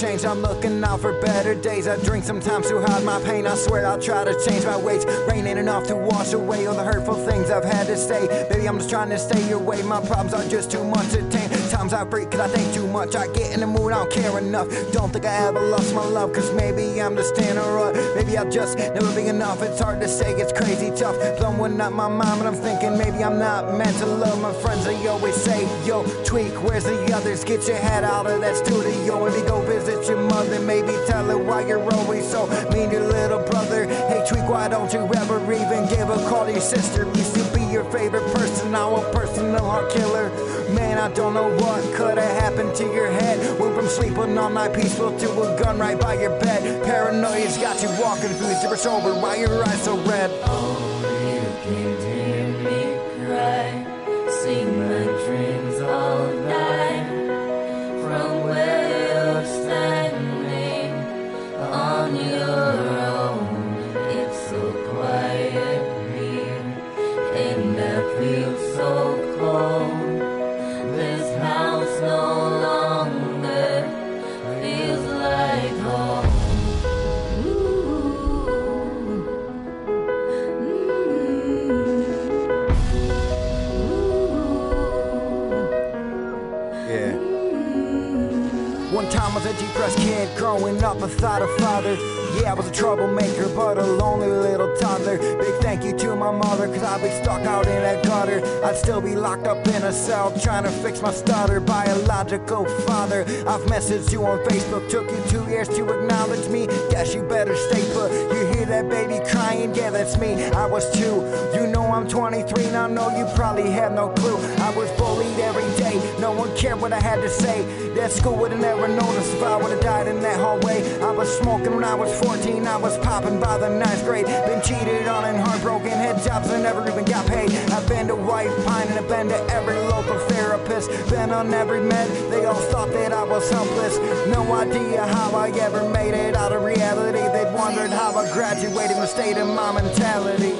Change. I'm looking out for better days. I drink sometimes to hide my pain. I swear I'll try to change my ways. Rain ain't enough to wash away all the hurtful things I've had to say. Baby, I'm just trying to stay away. My problems are just too much to tame. Times I freak cause I think too much. I get in the mood, I don't care enough. Don't think I ever lost my love. Cause maybe I'm just in a rut. Maybe I'll just never be enough. It's hard to say, it's crazy tough. Blowing up my mind, but I'm thinking maybe I'm not meant to love my friends. They always say, yo, tweak, where's the others? Get your head out of that studio. You go visit your mother, maybe tell her why you're always so mean to your little brother. Hey, tweak, why don't you ever even give a call to your sister? Used to be your favorite person, now a personal heart killer. I don't know what could have happened to your head. Went from sleeping all night peaceful to a gun right by your bed. Paranoia's got you walking through the super sober. Why your eyes so red? Up without a father. Yeah, I was a troublemaker, but a lonely little toddler. Big thank you to my mother, cause I'd be stuck out in that gutter. I'd still be locked up in a cell trying to fix my stutter. Biological father, I've messaged you on Facebook. Took you two years to acknowledge me. Guess you better stay put. You that baby crying? Yeah, that's me. I was two. You know I'm 23, and I know you probably have no clue. I was bullied every day, no one cared what I had to say. That school would have never noticed if I would have died in that hallway. I was smoking when I was 14, I was popping by the ninth grade. Been cheated on and heartbroken, had jobs I never even got paid. I've been to White Pine and I've been to every local therapist. Been on every med, they all thought that I was helpless. No idea how I ever made it out of reality. They'd wondered how I graduated and state in my mentality.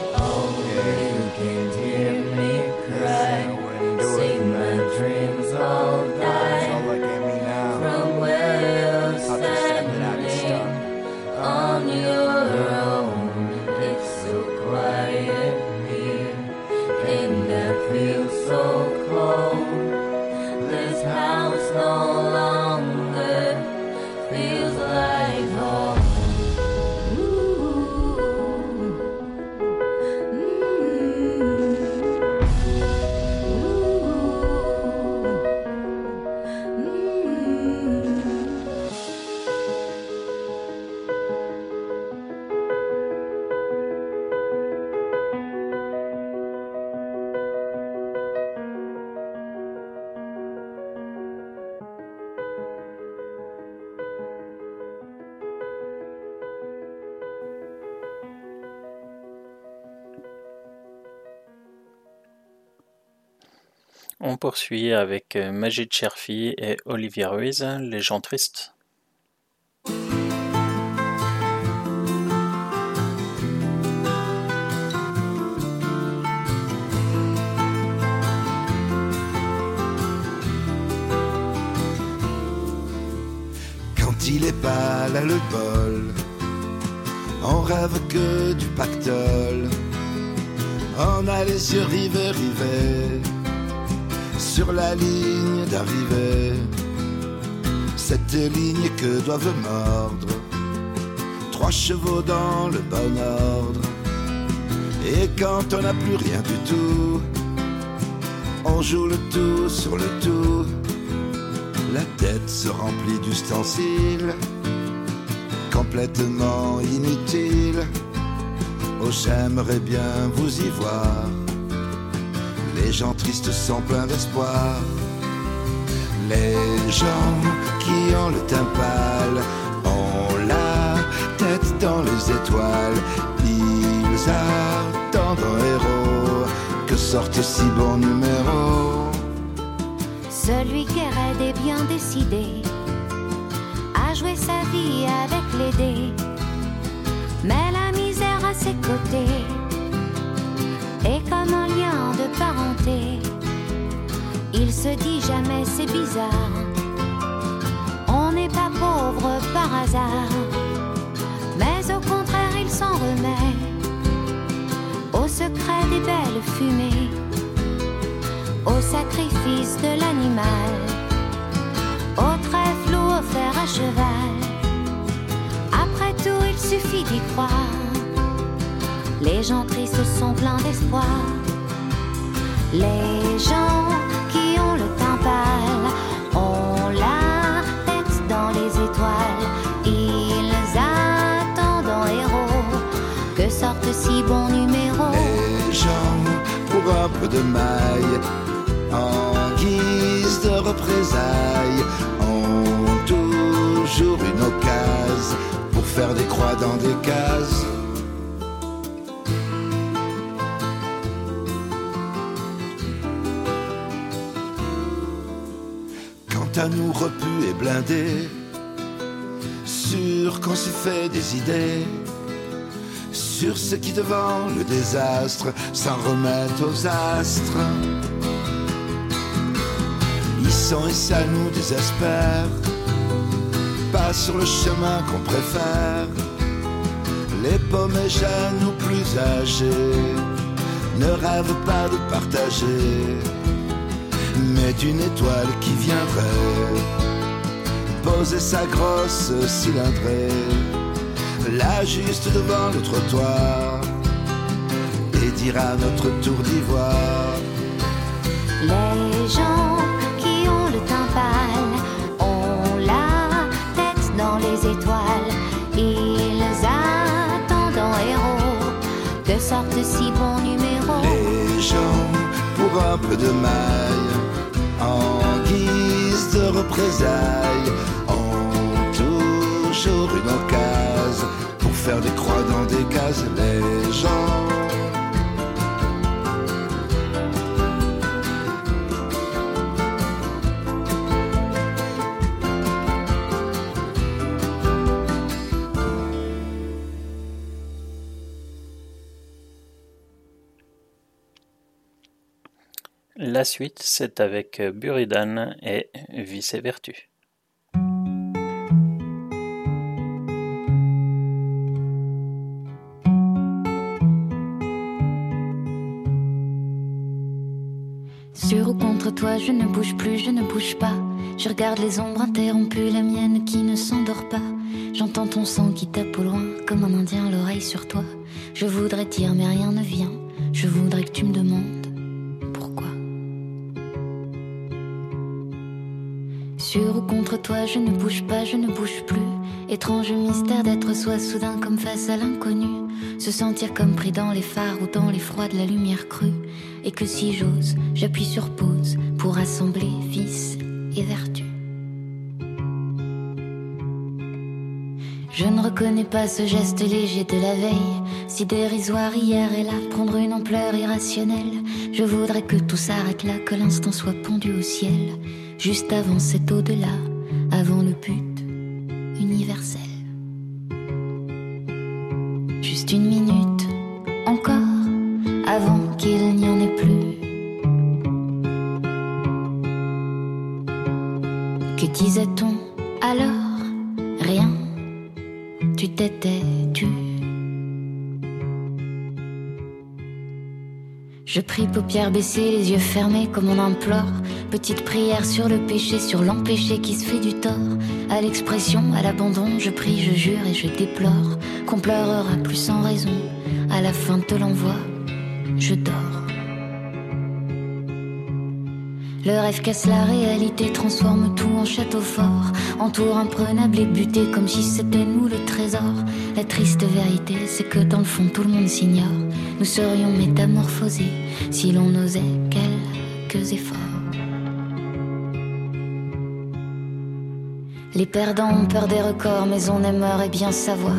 On poursuit avec euh, Majid Cherfi et Olivier Ruiz, Les gens tristes. Quand il est pas là le bol, on rêve que du pactole. On a les yeux rivés, rivés sur la ligne d'arrivée. Cette ligne que doivent mordre trois chevaux dans le bon ordre. Et quand on n'a plus rien du tout, on joue le tout sur le tout. La tête se remplit d'ustensiles complètement inutiles. Oh, j'aimerais bien vous y voir. Les gens tristes sont pleins d'espoir. Les gens qui ont le teint pâle ont la tête dans les étoiles. Ils attendent un héros que sorte si bon numéro? Celui qui est raide et bien décidé à jouer sa vie avec les dés, mais la misère à ses côtés est comme un Il se dit jamais c'est bizarre, on n'est pas pauvre par hasard, mais au contraire il s'en remet au secret des belles fumées au sacrifice de l'animal, au trèfle ou au fer à cheval. Après tout, il suffit d'y croire. Les gens tristes sont pleins d'espoir. Les gens qui ont le teint pâle ont la tête dans les étoiles. Ils attendent en héros que sorte si bon numéro. Les gens, pour un peu de maille, en guise de représailles, ont toujours une occasion pour faire des croix dans des cases. À nous repus et blindés, sûr qu'on s'y fait des idées sur ce qui devant le désastre s'en remettent aux astres. Ils et ça nous désespère, pas sur le chemin qu'on préfère. Les paumés jeunes ou plus âgés ne rêvent pas de partager, mais d'une étoile qui viendrait poser sa grosse cylindrée, là juste devant le trottoir, et dire à notre tour d'ivoire. Les gens qui ont le teint pâle ont la tête dans les étoiles. Ils attendent en héros que sortent si bons numéros. Les gens, pour un peu de maille, de représailles, ont toujours une occasion pour faire des croix dans des cases. Les gens. La suite, c'est avec Buridan et Vice Vertu. Sur ou contre toi, je ne bouge plus, je ne bouge pas. Je regarde les ombres interrompues, la mienne qui ne s'endort pas. J'entends ton sang qui tape au loin, comme un indien l'oreille sur toi. Je voudrais dire, mais rien ne vient. Je voudrais que tu me demandes Sur ou contre toi, je ne bouge pas, je ne bouge plus. Étrange mystère d'être soi soudain comme face à l'inconnu. Se sentir comme pris dans les phares ou dans les froids de la lumière crue. Et que si j'ose, j'appuie sur pause pour assembler vice et vertu. Je ne reconnais pas ce geste léger de la veille, si dérisoire hier et là, prendre une ampleur irrationnelle. Je voudrais que tout s'arrête là, que l'instant soit pendu au ciel, juste avant cet au-delà, avant le but universel. Juste une minute, encore, avant qu'il n'y en ait plus. Que disait-on alors? Rien, tu t'étais tu. Je prie paupières baissées, les yeux fermés comme on implore. Petite prière sur le péché, sur l'empêché qui se fait du tort. À l'expression, à l'abandon, je prie, je jure et je déplore qu'on pleurera plus sans raison. À la fin de l'envoi, je dors. Le rêve casse la réalité, transforme tout en château fort. Entoure imprenable et buté comme si c'était nous le trésor. La triste vérité, c'est que dans le fond tout le monde s'ignore. Nous serions métamorphosés si l'on osait quelques efforts. Les perdants ont peur des records, mais on aimerait bien savoir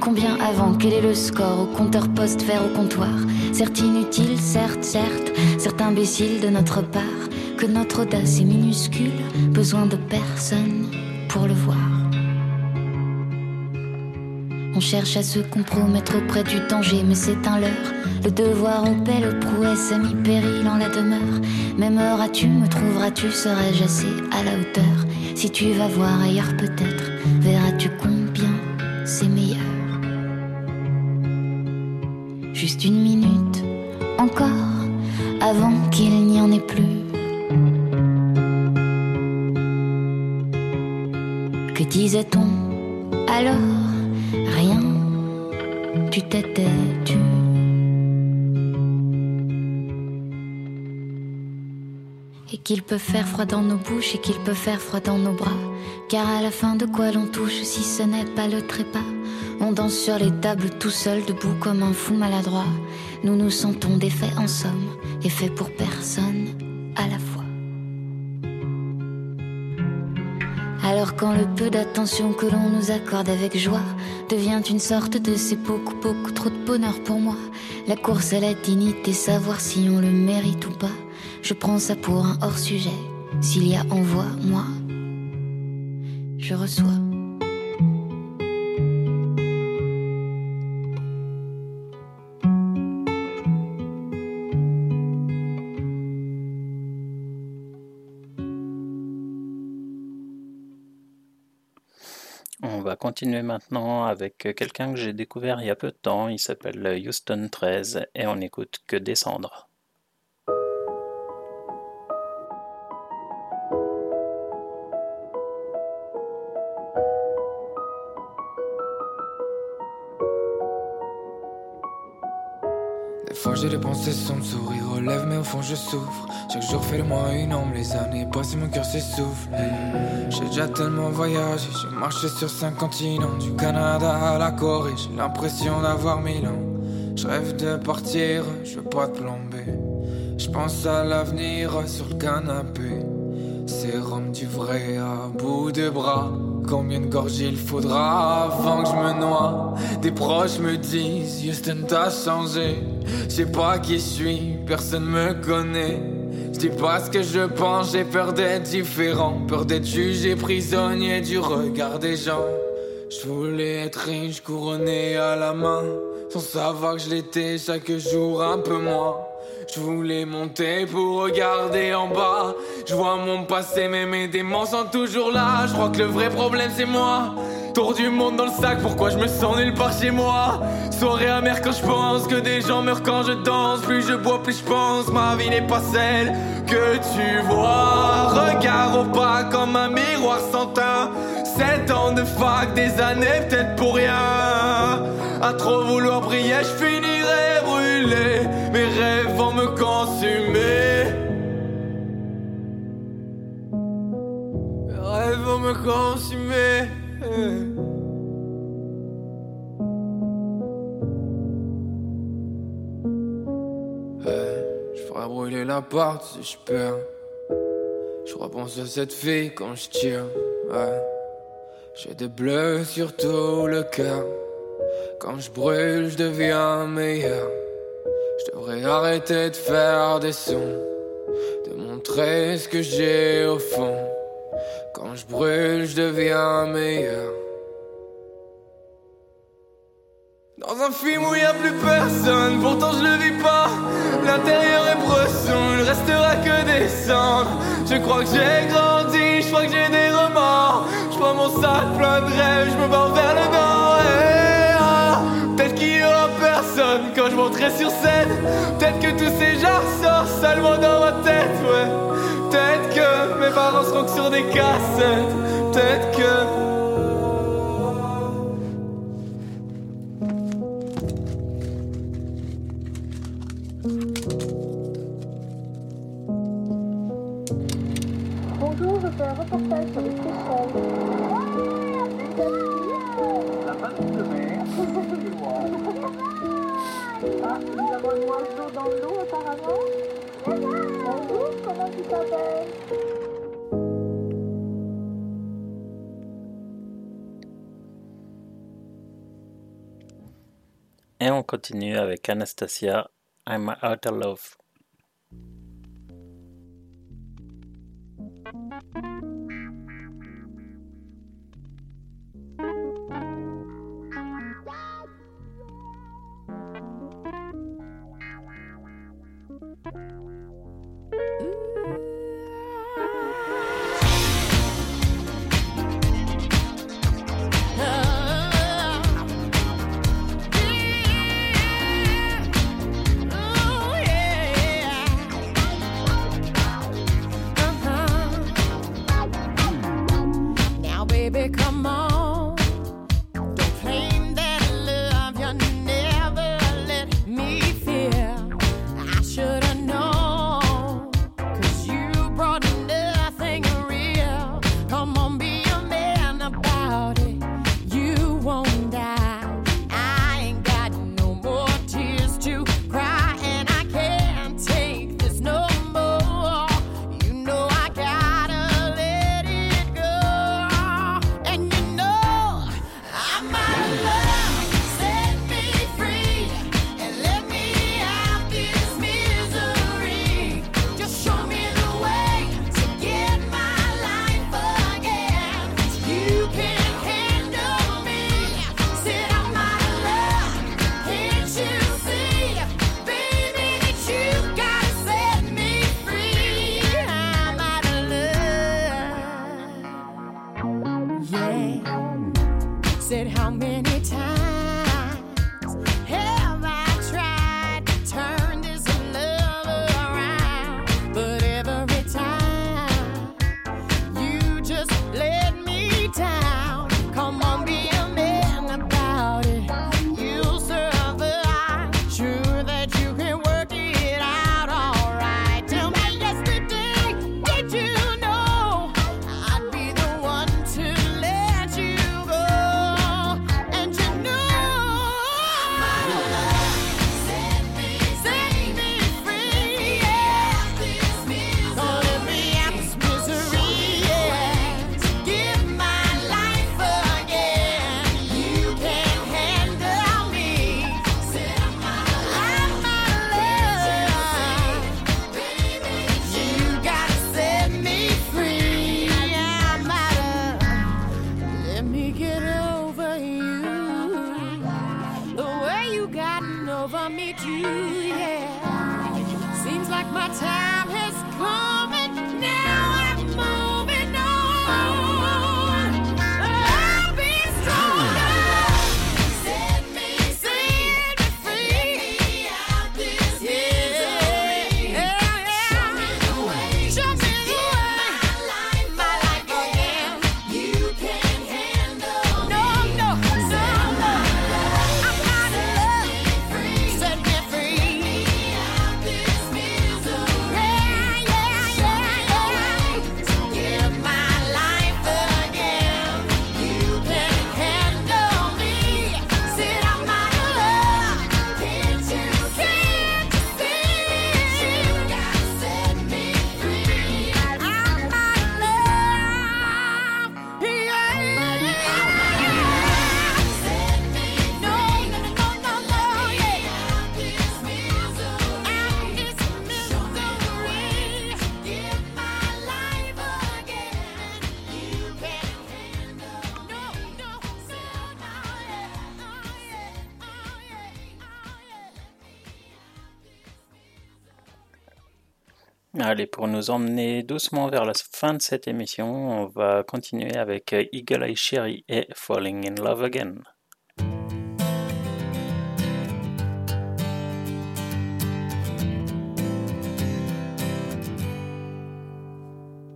combien avant, quel est le score au compteur poste vers au comptoir. Certes inutile, certes, certes, certes imbécile de notre part, que notre audace est minuscule, besoin de personne pour le voir. On cherche à se compromettre auprès du danger, mais c'est un leurre. Le devoir en paix, le prouesse a mis péril en la demeure. M'aimeras-tu, me trouveras-tu, serais-je assez à la hauteur Si tu vas voir ailleurs peut-être, verras-tu combien c'est meilleur. Juste une minute, encore, avant qu'il n'y en ait plus. Que disait-on alors? Rien, tu t'étais tu. Et qu'il peut faire froid dans nos bouches et qu'il peut faire froid dans nos bras. Car à la fin de quoi l'on touche si ce n'est pas le trépas? On danse sur les tables tout seul, debout comme un fou maladroit. Nous nous sentons défaits en somme, et faits pour personne à la fois. Alors quand le peu d'attention que l'on nous accorde avec joie devient une sorte de c'est beaucoup, beaucoup trop de bonheur pour moi. La course à la dignité, savoir si on le mérite ou pas. Je prends ça pour un hors-sujet. S'il y a envoi, moi, je reçois. On va continuer maintenant avec quelqu'un que j'ai découvert il y a peu de temps. Il s'appelle Houston 13 et on écoute que descendre. Des fois j'ai des pensées sombres, sourire aux lèvres, mais au fond je souffre. Chaque jour fait de moi une ombre, les années passées, mon cœur s'essouffle. J'ai déjà tellement voyagé, j'ai marché sur cinq continents, du Canada à la Corée, j'ai l'impression d'avoir mille ans. Je rêve de partir, je veux pas te plomber. Je pense à l'avenir sur le canapé. Sérum du vrai à bout de bras. Combien de gorgées il faudra avant que je me noie? Des proches me disent Houston t'as changé Je sais pas qui je suis, personne me connaît Je dis pas ce que je pense, j'ai peur d'être différent Peur d'être jugé prisonnier du regard des gens Je voulais être riche, couronné à la main Sans savoir que je l'étais chaque jour un peu moins je voulais monter pour regarder en bas. Je vois mon passé, mais mes démons sont toujours là. Je crois que le vrai problème c'est moi. Tour du monde dans le sac, pourquoi je me sens nulle part chez moi? Soirée amère quand je pense que des gens meurent quand je danse. Plus je bois, plus je pense. Ma vie n'est pas celle que tu vois. Regard au pas comme un miroir sans teint. Sept ans de fac, des années peut-être pour rien. À trop vouloir briller, je finirai brûlé. Mes rêves vont me consumer. Mes rêves vont me consumer. Je ferai brûler l'appart si je peux. Je repense à cette fille quand je tire. J'ai des bleus sur tout le cœur. Quand je brûle, je deviens meilleur. Je devrais arrêter de faire des sons, de montrer ce que j'ai au fond. Quand je brûle, je deviens meilleur. Dans un film où il a plus personne, pourtant je le vis pas. L'intérieur est bresson, il restera que des cendres. Je crois que j'ai grandi, je crois que j'ai des remords. Je prends mon sac plein de rêves, je me barre vers le nord. Quand je monterai sur scène. Peut-être que tous ces gens sortent seulement dans ma tête, ouais. Peut-être que mes parents seront sur des cassettes. Peut-être que. Bonjour, je fais un reportage sur les Seychelles. Nous avons un oiseau dans l'eau apparemment. Bonjour, comment tu t'appelles? Et on continue avec Anastasia, I'm Out of Love. Allez, pour nous emmener doucement vers la fin de cette émission, on va continuer avec euh, Eagle Eye Cherry et Falling in Love Again.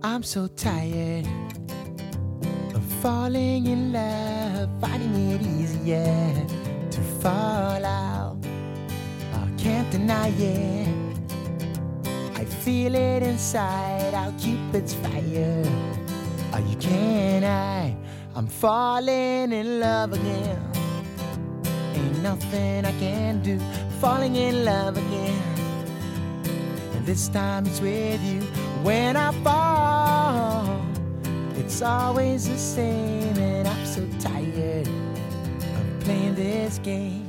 I'm so tired of falling in love, finding it easier to fall out. I can't deny it. feel it inside I'll keep its fire. Oh, you can't hide I'm falling in love again. Ain't nothing I can do. Falling in love again. And this time it's with you. When I fall It's always the same. And I'm so tired Of playing this game.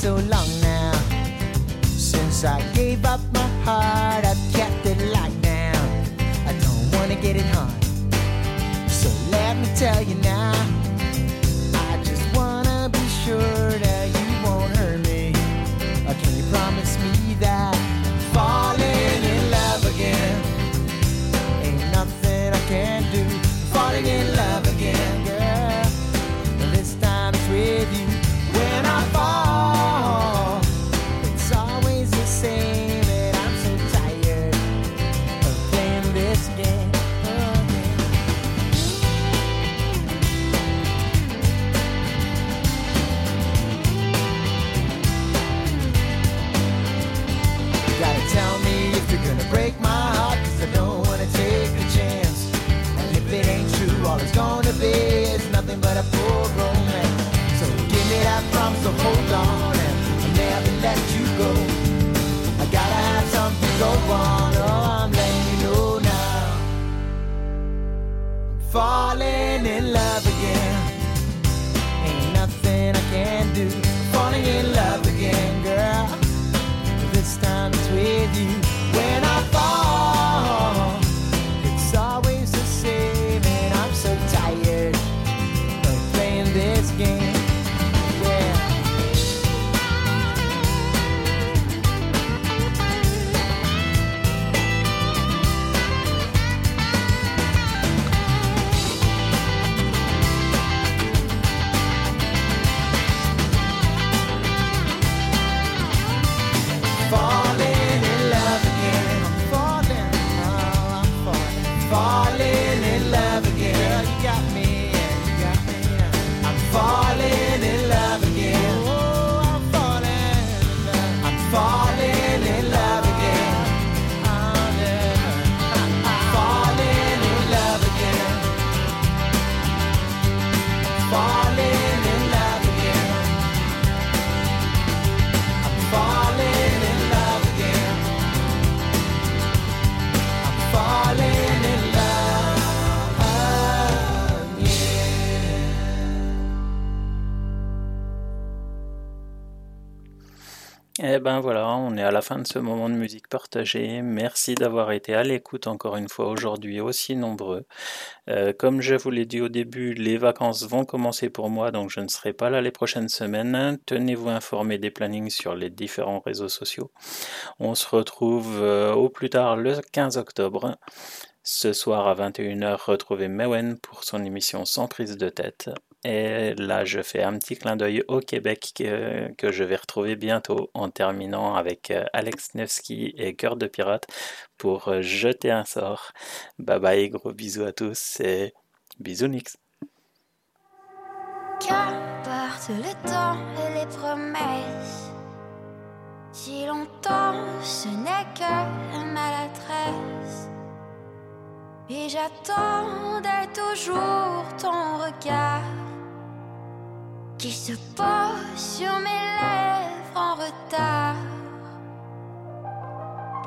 so long now since I gave up my heart. I've kept it locked now. I don't wanna get it hard, so let me tell you now. Ben voilà, on est à la fin de ce moment de musique partagée. Merci d'avoir été à l'écoute encore une fois aujourd'hui aussi nombreux. Euh, comme je vous l'ai dit au début, les vacances vont commencer pour moi, donc je ne serai pas là les prochaines semaines. Tenez-vous informés des plannings sur les différents réseaux sociaux. On se retrouve euh, au plus tard le 15 octobre. Ce soir à 21h, retrouvez Mewen pour son émission Sans prise de tête. Et là, je fais un petit clin d'œil au Québec que, je vais retrouver bientôt en terminant avec euh, Alex Nevsky et Cœur de Pirate pour euh, jeter un sort. Bye bye, gros bisous à tous et bisous Nix. Qu'importe le temps et les promesses. Si longtemps ce n'est que maladresse. Et toujours ton regard qui se pose sur mes lèvres en retard.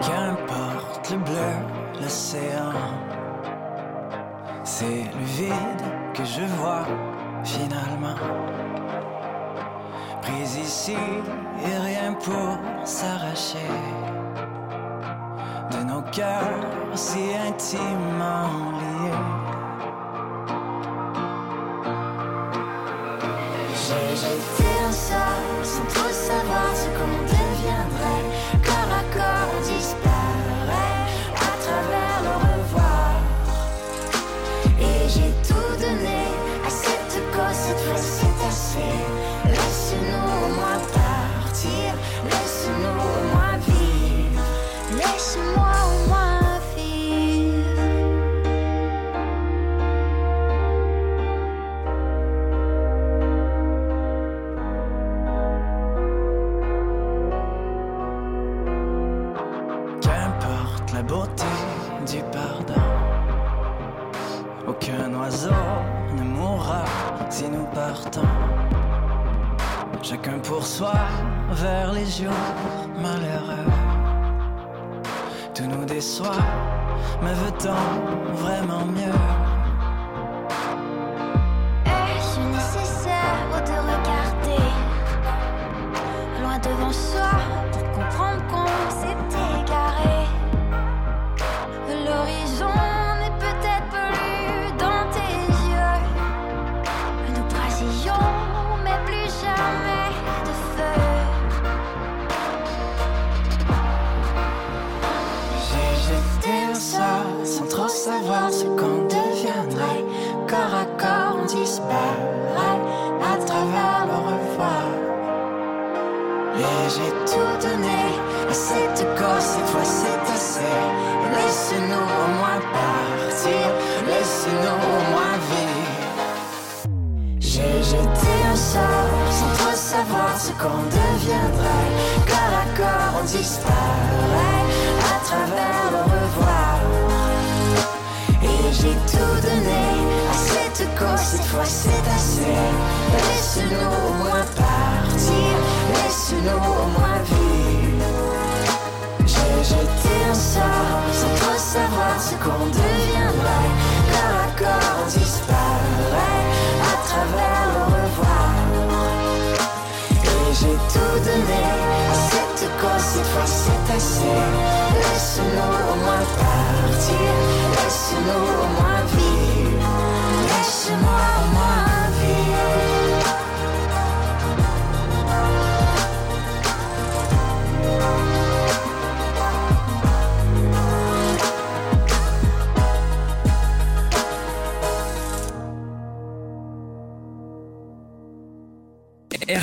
Qu'importe le bleu, l'océan, c'est le vide que je vois finalement. Prise ici et rien pour s'arracher de nos cœurs si intimement liés. J'ai jeté un sort sans trop savoir ce qu'on